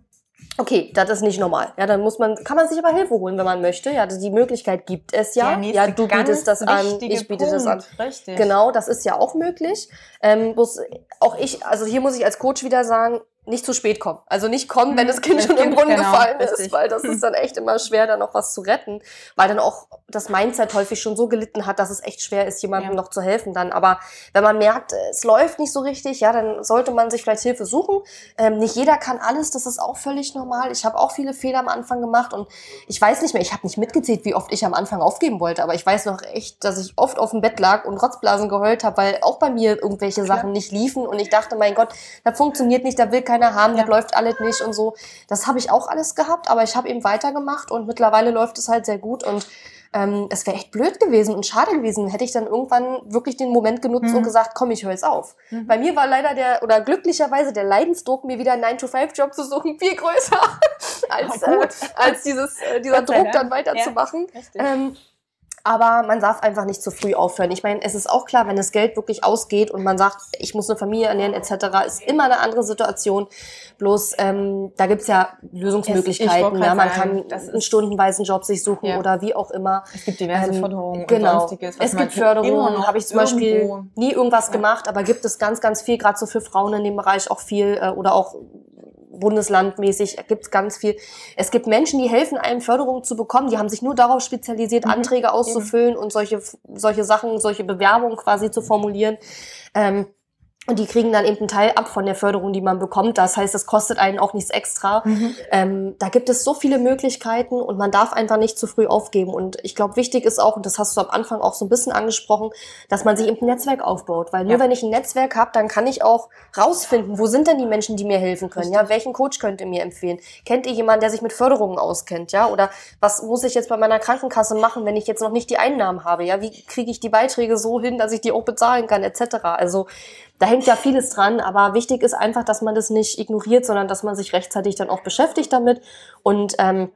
Okay, das ist nicht normal. Ja, dann muss man, kann man sich aber Hilfe holen, wenn man möchte. Ja, die Möglichkeit gibt es ja. Ja, du bietest das an, ich biete Punkt. das an. Richtig. Genau, das ist ja auch möglich. Ähm, bloß auch ich, also hier muss ich als Coach wieder sagen, nicht zu spät kommen. Also nicht kommen, wenn das Kind das schon kind, im Brunnen genau, gefallen richtig. ist, weil das ist dann echt immer schwer, da noch was zu retten, weil dann auch das Mindset häufig schon so gelitten hat, dass es echt schwer ist, jemandem ja. noch zu helfen dann. Aber wenn man merkt, es läuft nicht so richtig, ja, dann sollte man sich vielleicht Hilfe suchen. Ähm, nicht jeder kann alles, das ist auch völlig normal. Ich habe auch viele Fehler am Anfang gemacht und ich weiß nicht mehr, ich habe nicht mitgezählt, wie oft ich am Anfang aufgeben wollte, aber ich weiß noch echt, dass ich oft auf dem Bett lag und Rotzblasen geheult habe, weil auch bei mir irgendwelche Sachen nicht liefen und ich dachte, mein Gott, das funktioniert nicht, da will keiner haben, ja. das läuft alles nicht und so. Das habe ich auch alles gehabt, aber ich habe eben weitergemacht und mittlerweile läuft es halt sehr gut und ähm, es wäre echt blöd gewesen und schade gewesen, hätte ich dann irgendwann wirklich den Moment genutzt mhm. und gesagt, komm, ich höre jetzt auf. Mhm. Bei mir war leider der, oder glücklicherweise der Leidensdruck, mir wieder einen 9-to-5-Job zu suchen, viel größer als, oh, äh, als dieses, äh, dieser Druck dann weiterzumachen. Ja, ähm, Aber man darf einfach nicht zu früh aufhören. Ich meine, es ist auch klar, wenn das Geld wirklich ausgeht und man sagt, ich muss eine Familie ernähren etc., ist immer eine andere Situation. Bloß ähm, da gibt's ja Lösungsmöglichkeiten. Ja, man sagen, kann einen stundenweisen Job sich suchen ja. oder wie auch immer. Es gibt diverse ähm, Förderungen genau. und sonstiges. es gibt Förderungen, habe ich zum Beispiel nie irgendwas ja. gemacht, aber gibt es ganz, ganz viel, gerade so für Frauen in dem Bereich auch viel äh, oder auch bundeslandmäßig gibt es ganz viel. Es gibt Menschen, die helfen einem Förderungen zu bekommen, die haben sich nur darauf spezialisiert, mhm. Anträge auszufüllen und solche, solche Sachen, solche Bewerbungen quasi zu formulieren. Ähm, und die kriegen dann eben einen Teil ab von der Förderung, die man bekommt. Das heißt, es kostet einen auch nichts extra. Mhm. Ähm, da gibt es so viele Möglichkeiten und man darf einfach nicht zu früh aufgeben. Und ich glaube, wichtig ist auch, und das hast du am Anfang auch so ein bisschen angesprochen, dass man sich eben ein Netzwerk aufbaut. Weil nur ja. wenn ich ein Netzwerk habe, dann kann ich auch rausfinden, wo sind denn die Menschen, die mir helfen können. Richtig. Ja, welchen Coach könnt ihr mir empfehlen? Kennt ihr jemanden, der sich mit Förderungen auskennt? Ja, oder was muss ich jetzt bei meiner Krankenkasse machen, wenn ich jetzt noch nicht die Einnahmen habe? Ja, wie kriege ich die Beiträge so hin, dass ich die auch bezahlen kann, etc. Also da hängt ja vieles dran, aber wichtig ist einfach, dass man das nicht ignoriert, sondern dass man sich rechtzeitig dann auch beschäftigt damit und ähm,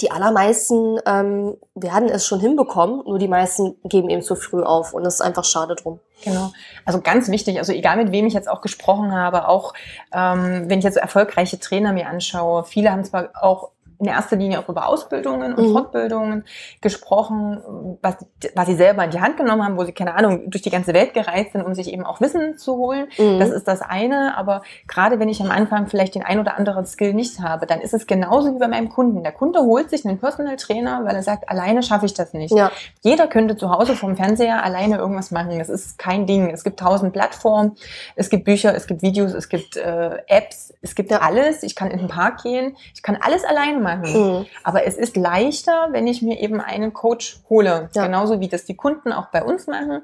die allermeisten ähm, werden es schon hinbekommen, nur die meisten geben eben zu früh auf und das ist einfach schade drum. Genau. Also ganz wichtig, also egal mit wem ich jetzt auch gesprochen habe, auch ähm, wenn ich jetzt so erfolgreiche Trainer mir anschaue, viele haben zwar auch in erster Linie auch über Ausbildungen und mhm. Fortbildungen gesprochen, was, was sie selber in die Hand genommen haben, wo sie, keine Ahnung, durch die ganze Welt gereist sind, um sich eben auch Wissen zu holen. Mhm. Das ist das eine. Aber gerade wenn ich am Anfang vielleicht den ein oder anderen Skill nicht habe, dann ist es genauso wie bei meinem Kunden. Der Kunde holt sich einen Personal Trainer, weil er sagt, alleine schaffe ich das nicht. Ja. Jeder könnte zu Hause vom Fernseher alleine irgendwas machen. Das ist kein Ding. Es gibt tausend Plattformen, es gibt Bücher, es gibt Videos, es gibt äh, Apps, es gibt ja. alles. Ich kann in den Park gehen. Ich kann alles alleine machen. Mhm. Aber es ist leichter, wenn ich mir eben einen Coach hole. Ja. Genauso wie das die Kunden auch bei uns machen.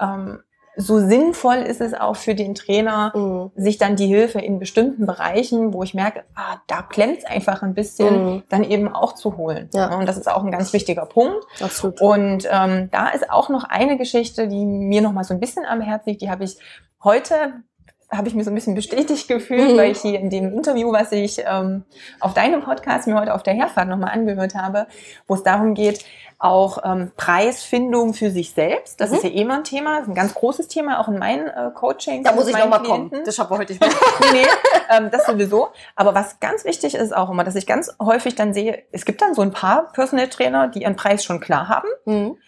Ähm, so sinnvoll ist es auch für den Trainer, mhm. sich dann die Hilfe in bestimmten Bereichen, wo ich merke, ah, da klemmt es einfach ein bisschen, mhm. dann eben auch zu holen. Ja. Und das ist auch ein ganz wichtiger Punkt. Absolut. Und ähm, da ist auch noch eine Geschichte, die mir noch mal so ein bisschen am Herzen liegt. Die habe ich heute habe ich mir so ein bisschen bestätigt gefühlt, mhm. weil ich hier in dem Interview, was ich ähm, auf deinem Podcast mir heute auf der Herfahrt nochmal angehört habe, wo es darum geht, auch ähm, Preisfindung für sich selbst. Das mhm. ist ja eh immer ein Thema, ein ganz großes Thema, auch in meinen äh, Coachings. Da muss ich nochmal kommen. Das schaffen wir heute nicht mehr. nee, ähm, das sowieso. Aber was ganz wichtig ist auch immer, dass ich ganz häufig dann sehe, es gibt dann so ein paar Personal Trainer, die ihren Preis schon klar haben. Mhm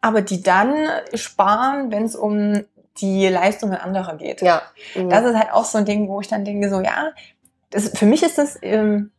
aber die dann sparen, wenn es um die Leistungen anderer geht. Ja. Mhm. Das ist halt auch so ein Ding, wo ich dann denke, so ja, das, für mich ist das ähm,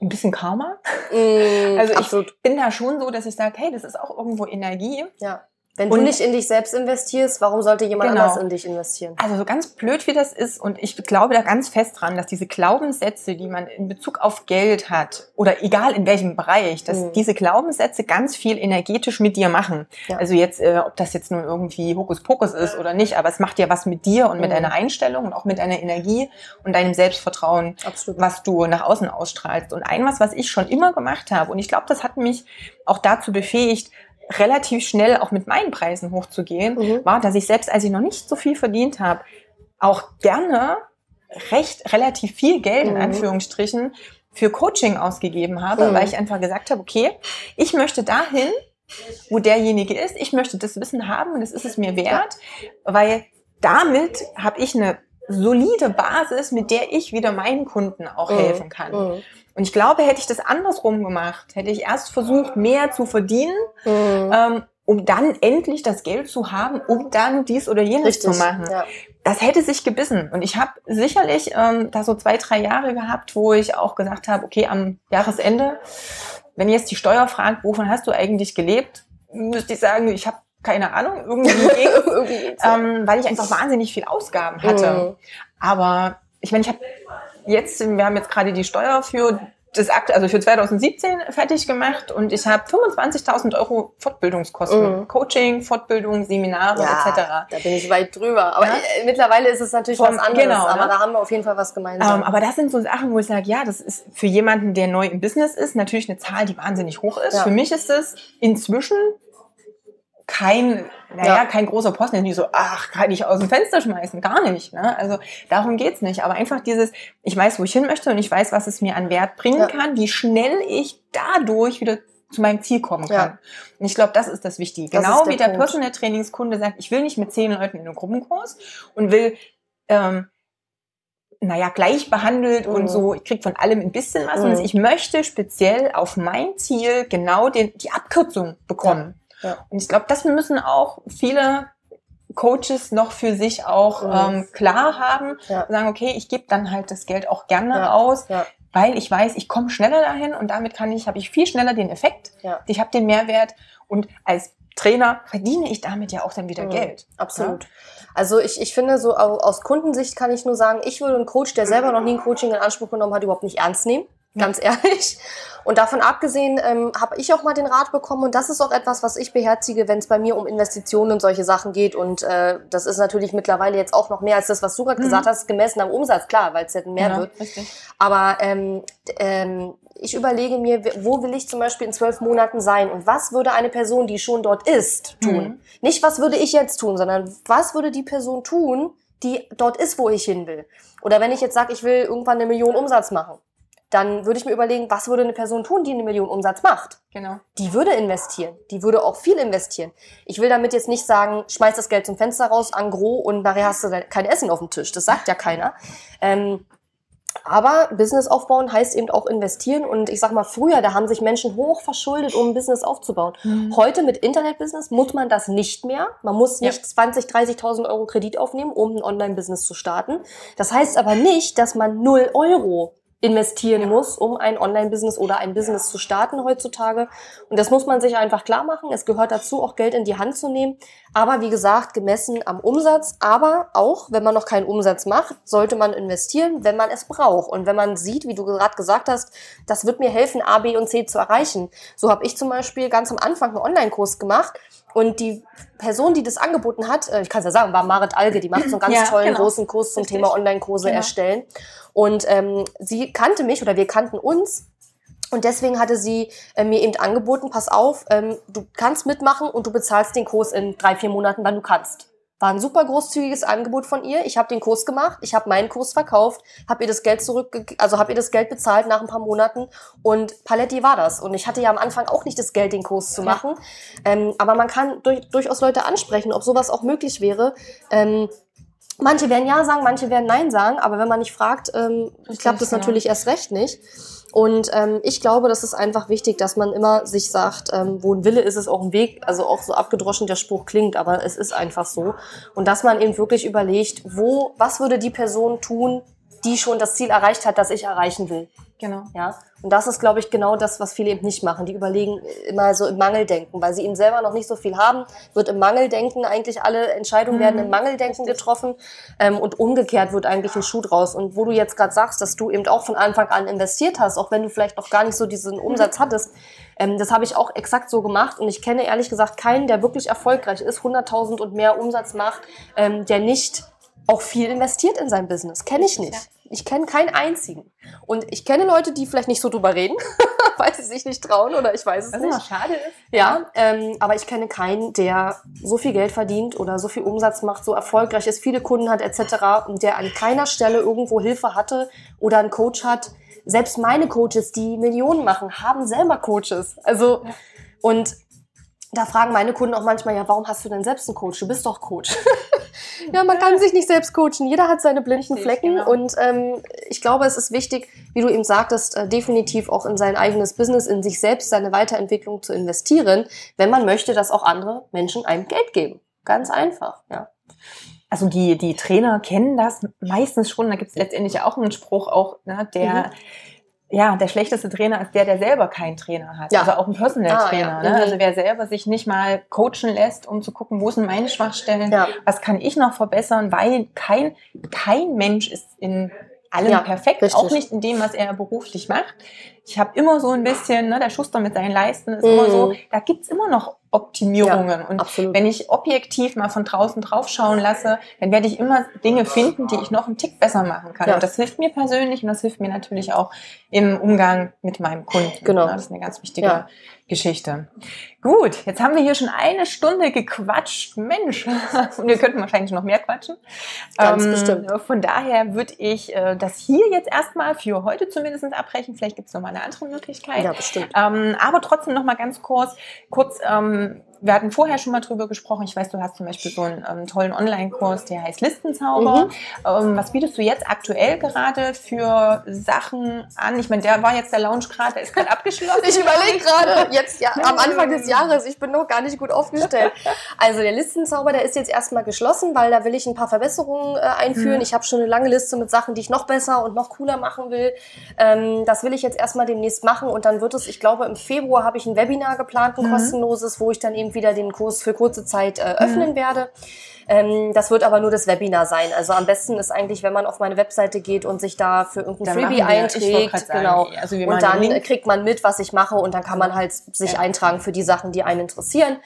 ein bisschen Karma. Mhm, also ich absolut. bin da schon so, dass ich sage, hey, das ist auch irgendwo Energie. Ja. Wenn und du nicht in dich selbst investierst, warum sollte jemand genau. anders in dich investieren? Also so ganz blöd wie das ist, und ich glaube da ganz fest dran, dass diese Glaubenssätze, die man in Bezug auf Geld hat, oder egal in welchem Bereich, dass mhm. diese Glaubenssätze ganz viel energetisch mit dir machen. Ja. Also jetzt, äh, ob das jetzt nun irgendwie Hokuspokus ist oder nicht, aber es macht ja was mit dir und mit mhm. deiner Einstellung und auch mit deiner Energie und deinem Selbstvertrauen, Absolut. was du nach außen ausstrahlst. Und ein was, was ich schon immer gemacht habe, und ich glaube, das hat mich auch dazu befähigt, relativ schnell auch mit meinen Preisen hochzugehen, mhm. war, dass ich selbst, als ich noch nicht so viel verdient habe, auch gerne recht relativ viel Geld in mhm. Anführungsstrichen für Coaching ausgegeben habe, mhm. weil ich einfach gesagt habe, okay, ich möchte dahin, wo derjenige ist, ich möchte das Wissen haben und das ist es mir wert, weil damit habe ich eine solide Basis, mit der ich wieder meinen Kunden auch mhm. helfen kann. Mhm. Und ich glaube, hätte ich das andersrum gemacht, hätte ich erst versucht, mehr zu verdienen, mhm. ähm, um dann endlich das Geld zu haben, um dann dies oder jenes Richtig, zu machen. Ja. Das hätte sich gebissen. Und ich habe sicherlich ähm, da so zwei, drei Jahre gehabt, wo ich auch gesagt habe, okay, am Jahresende, wenn jetzt die Steuer fragt, wovon hast du eigentlich gelebt, müsste ich sagen, ich habe keine Ahnung, irgendwie, irgendwie ähm, weil ich einfach wahnsinnig viel Ausgaben hatte. Mhm. Aber ich meine, ich habe jetzt, wir haben jetzt gerade die Steuer für das Akt, also für 2017 fertig gemacht und ich habe 25.000 Euro Fortbildungskosten. Mhm. Coaching, Fortbildung, Seminare ja, etc. Da bin ich weit drüber. Aber ja? mittlerweile ist es natürlich Vom, was anderes. Genau, aber ne? da haben wir auf jeden Fall was gemeinsam. Um, ähm, aber das sind so Sachen, wo ich sage, ja, das ist für jemanden, der neu im Business ist, natürlich eine Zahl, die wahnsinnig hoch ist. Ja. Für mich ist es inzwischen kein, naja, ja. kein großer Posten, der nicht so, ach, kann ich aus dem Fenster schmeißen, gar nicht. Ne? Also darum geht's nicht. Aber einfach dieses, ich weiß, wo ich hin möchte und ich weiß, was es mir an Wert bringen ja. kann, wie schnell ich dadurch wieder zu meinem Ziel kommen kann. Ja. Und ich glaube, das ist das Wichtige. Das genau der wie der Punkt. Personal Trainingskunde sagt, ich will nicht mit zehn Leuten in einem Gruppenkurs und will ähm, naja, gleich behandelt mhm. und so, ich krieg von allem ein bisschen was. Mhm. Und ich möchte speziell auf mein Ziel genau den, die Abkürzung bekommen. Ja. Ja. Und ich glaube, das müssen auch viele Coaches noch für sich auch mhm. ähm, klar haben. Ja. Sagen, okay, ich gebe dann halt das Geld auch gerne aus, weil ich weiß, ich komme schneller dahin und damit kann ich, habe ich viel schneller den Effekt. Ich habe den Mehrwert und als Trainer verdiene ich damit ja auch dann wieder mhm. Geld. Absolut. Ja? Also ich, ich finde, so aus Kundensicht kann ich nur sagen, ich würde einen Coach, der selber noch nie ein Coaching in Anspruch genommen hat, überhaupt nicht ernst nehmen. Ganz ehrlich. Und davon abgesehen ähm, habe ich auch mal den Rat bekommen und das ist auch etwas, was ich beherzige, wenn es bei mir um Investitionen und solche Sachen geht. Und äh, das ist natürlich mittlerweile jetzt auch noch mehr als das, was du gerade mhm. gesagt hast, gemessen am Umsatz, klar, weil es ja mehr ja, wird. Richtig. Aber ähm, ähm, ich überlege mir, wo will ich zum Beispiel in zwölf Monaten sein und was würde eine Person, die schon dort ist, tun? Mhm. Nicht, was würde ich jetzt tun, sondern was würde die Person tun, die dort ist, wo ich hin will? Oder wenn ich jetzt sage, ich will irgendwann eine Million Umsatz machen, dann würde ich mir überlegen, was würde eine Person tun, die eine Million Umsatz macht? Genau. Die würde investieren. Die würde auch viel investieren. Ich will damit jetzt nicht sagen, schmeiß das Geld zum Fenster raus, an gros und nachher hast du kein Essen auf dem Tisch. Das sagt ja keiner. Ähm, aber Business aufbauen heißt eben auch investieren. Und ich sag mal, früher, da haben sich Menschen hoch verschuldet, um ein Business aufzubauen. Mhm. Heute mit Internetbusiness muss man das nicht mehr. Man muss nicht ja. 20, 30.000 Euro Kredit aufnehmen, um ein Online-Business zu starten. Das heißt aber nicht, dass man 0 Euro investieren muss, um ein Online-Business oder ein Business zu starten heutzutage. Und das muss man sich einfach klar machen. Es gehört dazu, auch Geld in die Hand zu nehmen. Aber wie gesagt, gemessen am Umsatz. Aber auch, wenn man noch keinen Umsatz macht, sollte man investieren, wenn man es braucht. Und wenn man sieht, wie du gerade gesagt hast, das wird mir helfen, A, B und C zu erreichen. So habe ich zum Beispiel ganz am Anfang einen Online-Kurs gemacht. Und die Person, die das angeboten hat, äh, ich kann es ja sagen, war Marit Alge, die macht so einen ganz ja, tollen genau. großen Kurs zum Richtig. Thema Online-Kurse genau. erstellen. Und ähm, sie kannte mich oder wir kannten uns. Und deswegen hatte sie äh, mir eben angeboten, pass auf, ähm, du kannst mitmachen und du bezahlst den Kurs in drei, vier Monaten, wann du kannst. War ein super großzügiges Angebot von ihr. Ich habe den Kurs gemacht, ich habe meinen Kurs verkauft, habe ihr das Geld zurück, also habe ihr das Geld bezahlt nach ein paar Monaten und Paletti war das. Und ich hatte ja am Anfang auch nicht das Geld, den Kurs zu machen. Ja. Ähm, aber man kann durch, durchaus Leute ansprechen, ob sowas auch möglich wäre. Ähm, Manche werden Ja sagen, manche werden Nein sagen, aber wenn man nicht fragt, ähm, klappt das natürlich erst recht nicht. Und ähm, ich glaube, das ist einfach wichtig, dass man immer sich sagt, ähm, wo ein Wille ist, ist auch ein Weg. Also auch so abgedroschen der Spruch klingt, aber es ist einfach so. Und dass man eben wirklich überlegt, wo, was würde die Person tun, die schon das Ziel erreicht hat, das ich erreichen will. Genau. Ja. Und das ist, glaube ich, genau das, was viele eben nicht machen. Die überlegen immer so im Mangeldenken, weil sie eben selber noch nicht so viel haben, wird im Mangeldenken eigentlich alle Entscheidungen werden im mhm. Mangeldenken getroffen ähm, und umgekehrt wird eigentlich ein Schuh draus. Und wo du jetzt gerade sagst, dass du eben auch von Anfang an investiert hast, auch wenn du vielleicht noch gar nicht so diesen Umsatz hattest, ähm, das habe ich auch exakt so gemacht und ich kenne ehrlich gesagt keinen, der wirklich erfolgreich ist, 100.000 und mehr Umsatz macht, ähm, der nicht auch viel investiert in sein Business. Kenne ich nicht. Ich kenne keinen einzigen. Und ich kenne Leute, die vielleicht nicht so drüber reden, weil sie sich nicht trauen oder ich weiß es Was nicht. Was schade ist. Ja, ähm, aber ich kenne keinen, der so viel Geld verdient oder so viel Umsatz macht, so erfolgreich ist, viele Kunden hat etc. und der an keiner Stelle irgendwo Hilfe hatte oder einen Coach hat. Selbst meine Coaches, die Millionen machen, haben selber Coaches. Also und da fragen meine Kunden auch manchmal, ja, warum hast du denn selbst einen Coach? Du bist doch Coach. ja, man kann sich nicht selbst coachen. Jeder hat seine blinden Richtig, Flecken. Genau. Und ähm, ich glaube, es ist wichtig, wie du eben sagtest, äh, definitiv auch in sein eigenes Business, in sich selbst, seine Weiterentwicklung zu investieren, wenn man möchte, dass auch andere Menschen einem Geld geben. Ganz einfach, ja. Also die, die Trainer kennen das meistens schon. Da gibt es letztendlich auch einen Spruch, auch ne, der mhm ja, der schlechteste Trainer ist der, der selber keinen Trainer hat. Ja. Also auch ein Personal ah, Trainer. Ja. ne? Mhm. Also wer selber sich nicht mal coachen lässt, um zu gucken, wo sind meine Schwachstellen, ja. was kann ich noch verbessern, weil kein, kein Mensch ist in allem perfekt, richtig. auch nicht in dem, was er beruflich macht. Ich habe immer so ein bisschen, ne, der Schuster mit seinen Leisten ist mhm. immer so, da gibt's immer noch Optimierungen. Ja, und absolut. wenn ich objektiv mal von draußen drauf schauen lasse, dann werde ich immer Dinge finden, die ich noch einen Tick besser machen kann. Ja. Und das hilft mir persönlich und das hilft mir natürlich auch im Umgang mit meinem Kunden. Genau. Das ist eine ganz wichtige Ja. Geschichte. Gut, jetzt haben wir hier schon eine Stunde gequatscht. Mensch, und wir könnten wahrscheinlich noch mehr quatschen. Ganz bestimmt. Von daher würde ich äh, das hier jetzt erstmal für heute zumindest abbrechen. Vielleicht gibt es noch mal eine andere Möglichkeit. Ja, bestimmt. Ähm, aber trotzdem noch mal ganz kurz, kurz, ähm, wir hatten vorher schon mal drüber gesprochen. Ich weiß, du hast zum Beispiel so einen ähm, tollen Online-Kurs, der heißt Listenzauber. Mhm. Ähm, was bietest du jetzt aktuell gerade für Sachen an? Ich meine, der war jetzt der Lounge gerade, der ist gerade abgeschlossen. Ich überlege gerade, jetzt ja am Anfang des Jahres, ich bin noch gar nicht gut aufgestellt. Also der Listenzauber, der ist jetzt erstmal geschlossen, weil da will ich ein paar Verbesserungen äh, einführen. Mhm. Ich habe schon eine lange Liste mit Sachen, die ich noch besser und noch cooler machen will. Ähm, das will ich jetzt erstmal demnächst machen und dann wird es, ich glaube, im Februar habe ich ein Webinar geplant, ein Mhm. kostenloses, wo ich dann eben wieder den Kurs für kurze Zeit äh, öffnen werde. Ähm, das wird aber nur das Webinar sein. Also am besten ist eigentlich, wenn man auf meine Webseite geht und sich da für irgendein Dann Freebie wir- einträgt. grad sagen, genau. also und dann kriegt man mit, was ich mache und dann kann man halt sich Ja. eintragen für die Sachen, die einen interessieren.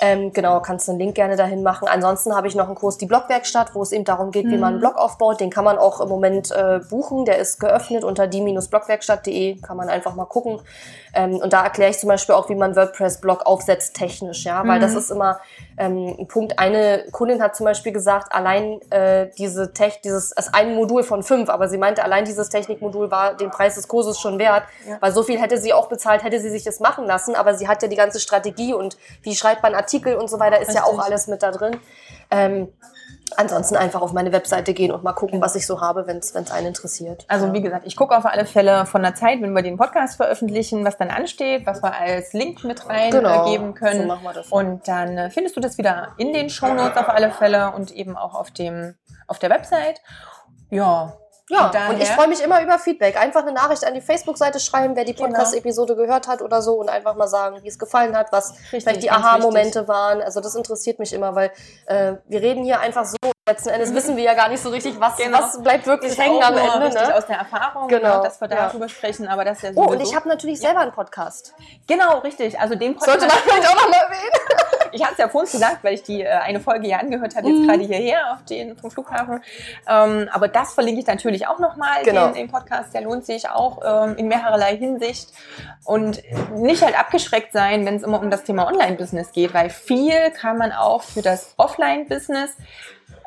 Ähm, genau, kannst du einen Link gerne dahin machen. Ansonsten habe ich noch einen Kurs, die Blogwerkstatt, wo es eben darum geht, wie man einen Blog aufbaut. Den kann man auch im Moment äh, buchen. Der ist geöffnet unter die-blogwerkstatt.de. Kann man einfach mal gucken. Ähm, und da erkläre ich zum Beispiel auch, wie man WordPress-Blog aufsetzt technisch, ja, weil das ist immer ähm, ein Punkt. Eine Kundin hat zum Beispiel gesagt, allein äh, diese Tech, dieses, ist ein Modul von fünf, aber sie meinte, allein dieses Technikmodul war den Preis des Kurses schon wert, Ja. weil so viel hätte sie auch bezahlt, hätte sie sich das machen lassen, aber sie hat ja die ganze Strategie und wie schreibt man Artikel und so weiter, ist ja Richtig. auch alles mit da drin. Ähm, ansonsten einfach auf meine Webseite gehen und mal gucken, was ich so habe, wenn es einen interessiert. Also wie gesagt, ich gucke auf alle Fälle von der Zeit, wenn wir den Podcast veröffentlichen, was dann ansteht, was wir als Link mit rein Genau, äh, geben können. so machen wir das. Und dann äh, findest du das wieder in den Shownotes auf alle Fälle und eben auch auf dem auf der Website. Ja. Ja, daher- und ich freue mich immer über Feedback. Einfach eine Nachricht an die Facebook-Seite schreiben, wer die Genau. Podcast-Episode gehört hat oder so und einfach mal sagen, wie es gefallen hat, was vielleicht die Aha-Momente waren. Also das interessiert mich immer, weil äh, wir reden hier einfach so. Letzten Endes wissen wir ja gar nicht so richtig, was, Genau. was bleibt wirklich hängen am Ende. richtig Ne? aus der Erfahrung, Genau, ne, dass wir ja. darüber sprechen, aber das ist ja Oh, und ich habe natürlich selber einen Podcast. genau richtig. Also den Podcast, Sollte man vielleicht auch noch mal erwähnen. ich hatte es ja vorhin gesagt, weil ich die äh, eine Folge ja angehört habe, Mhm. jetzt gerade hierher auf den vom Flughafen. Ähm, aber das verlinke ich natürlich auch nochmal, Genau. den, den Podcast, der lohnt sich auch ähm, in mehrerlei Hinsicht. Und nicht halt abgeschreckt sein, wenn es immer um das Thema Online-Business geht, weil viel kann man auch für das Offline-Business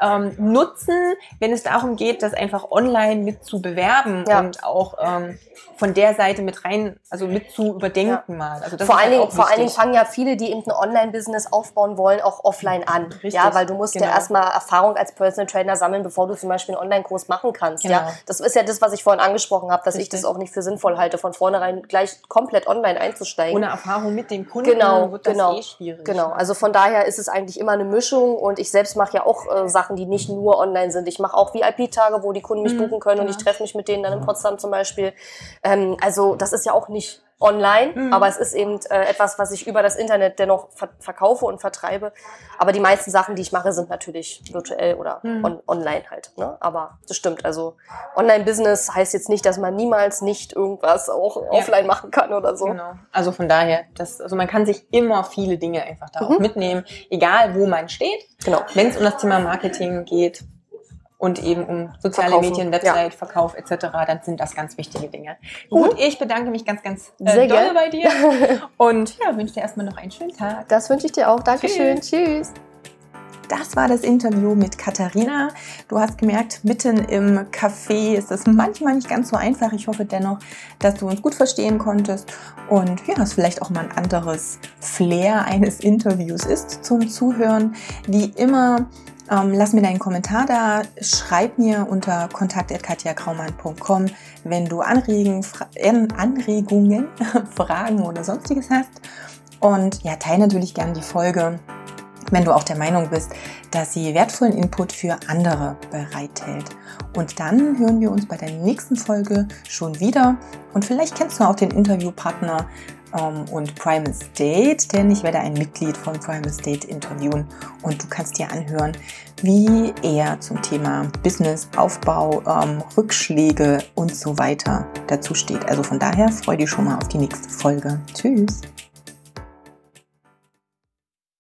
ähm, nutzen, wenn es darum geht, das einfach online mit zu bewerben Ja. und auch ähm, von der Seite mit rein, also mit zu überdenken mal. Also das vor allen, halt Dingen, vor allen Dingen fangen ja viele, die eben ein Online-Business aufbauen wollen, auch offline an. Richtig, ja, weil du musst genau. ja erstmal Erfahrung als Personal Trainer sammeln, bevor du zum Beispiel einen Online-Kurs machen kannst. Ja, Genau. das ist ja das, was ich vorhin angesprochen habe, dass ich Richtig. das auch nicht für sinnvoll halte, von vornherein gleich komplett online einzusteigen. ohne Erfahrung mit dem Kunden Genau, wird das genau, eh schwierig. Genau, also von daher ist es eigentlich immer eine Mischung und ich selbst mache ja auch äh, Sachen, die nicht nur online sind. Ich mache auch VIP-Tage, wo die Kunden mich Mhm, buchen können und genau. ich treffe mich mit denen dann in Potsdam zum Beispiel. Ähm, also das ist ja auch nicht online, Mhm. aber es ist eben äh, etwas, was ich über das Internet dennoch ver verkaufe und vertreibe. Aber die meisten Sachen, die ich mache, sind natürlich virtuell oder Mhm. on online halt. Ne? Aber das stimmt. Also Online-Business heißt jetzt nicht, dass man niemals nicht irgendwas auch offline machen kann oder so. Genau. Also von daher, das, also man kann sich immer viele Dinge einfach da auch Mhm. mitnehmen, egal wo man steht. Genau. Wenn es um das Thema Marketing geht und eben um soziale Verkaufen, Medien, ja. Website, Verkauf etc., dann sind das ganz wichtige Dinge. Gut, ich bedanke mich ganz, ganz äh, Mhm. Sehr doll gern. bei dir und ja, wünsche dir erstmal noch einen schönen Tag. Das wünsche ich dir auch. Dankeschön. Tschüss. Das war das Interview mit Katharina. Du hast gemerkt, mitten im Café ist es manchmal nicht ganz so einfach. Ich hoffe dennoch, dass du uns gut verstehen konntest und ja, es vielleicht auch mal ein anderes Flair eines Interviews ist zum Zuhören. Wie immer, ähm, lass mir deinen Kommentar da, schreib mir unter kontakt.katjakraumann.com, wenn du Anregen, Fra Anregungen, Fragen oder sonstiges hast. Und ja, teile natürlich gerne die Folge wenn du auch der Meinung bist, dass sie wertvollen Input für andere bereithält. Und dann hören wir uns bei der nächsten Folge schon wieder. Und vielleicht kennst du auch den Interviewpartner und Primal State, denn ich werde ein Mitglied von Primal State interviewen und du kannst dir anhören, wie er zum Thema Business, Aufbau, ähm, Rückschläge und so weiter dazu steht. Also von daher freue dich schon mal auf die nächste Folge. Tschüss!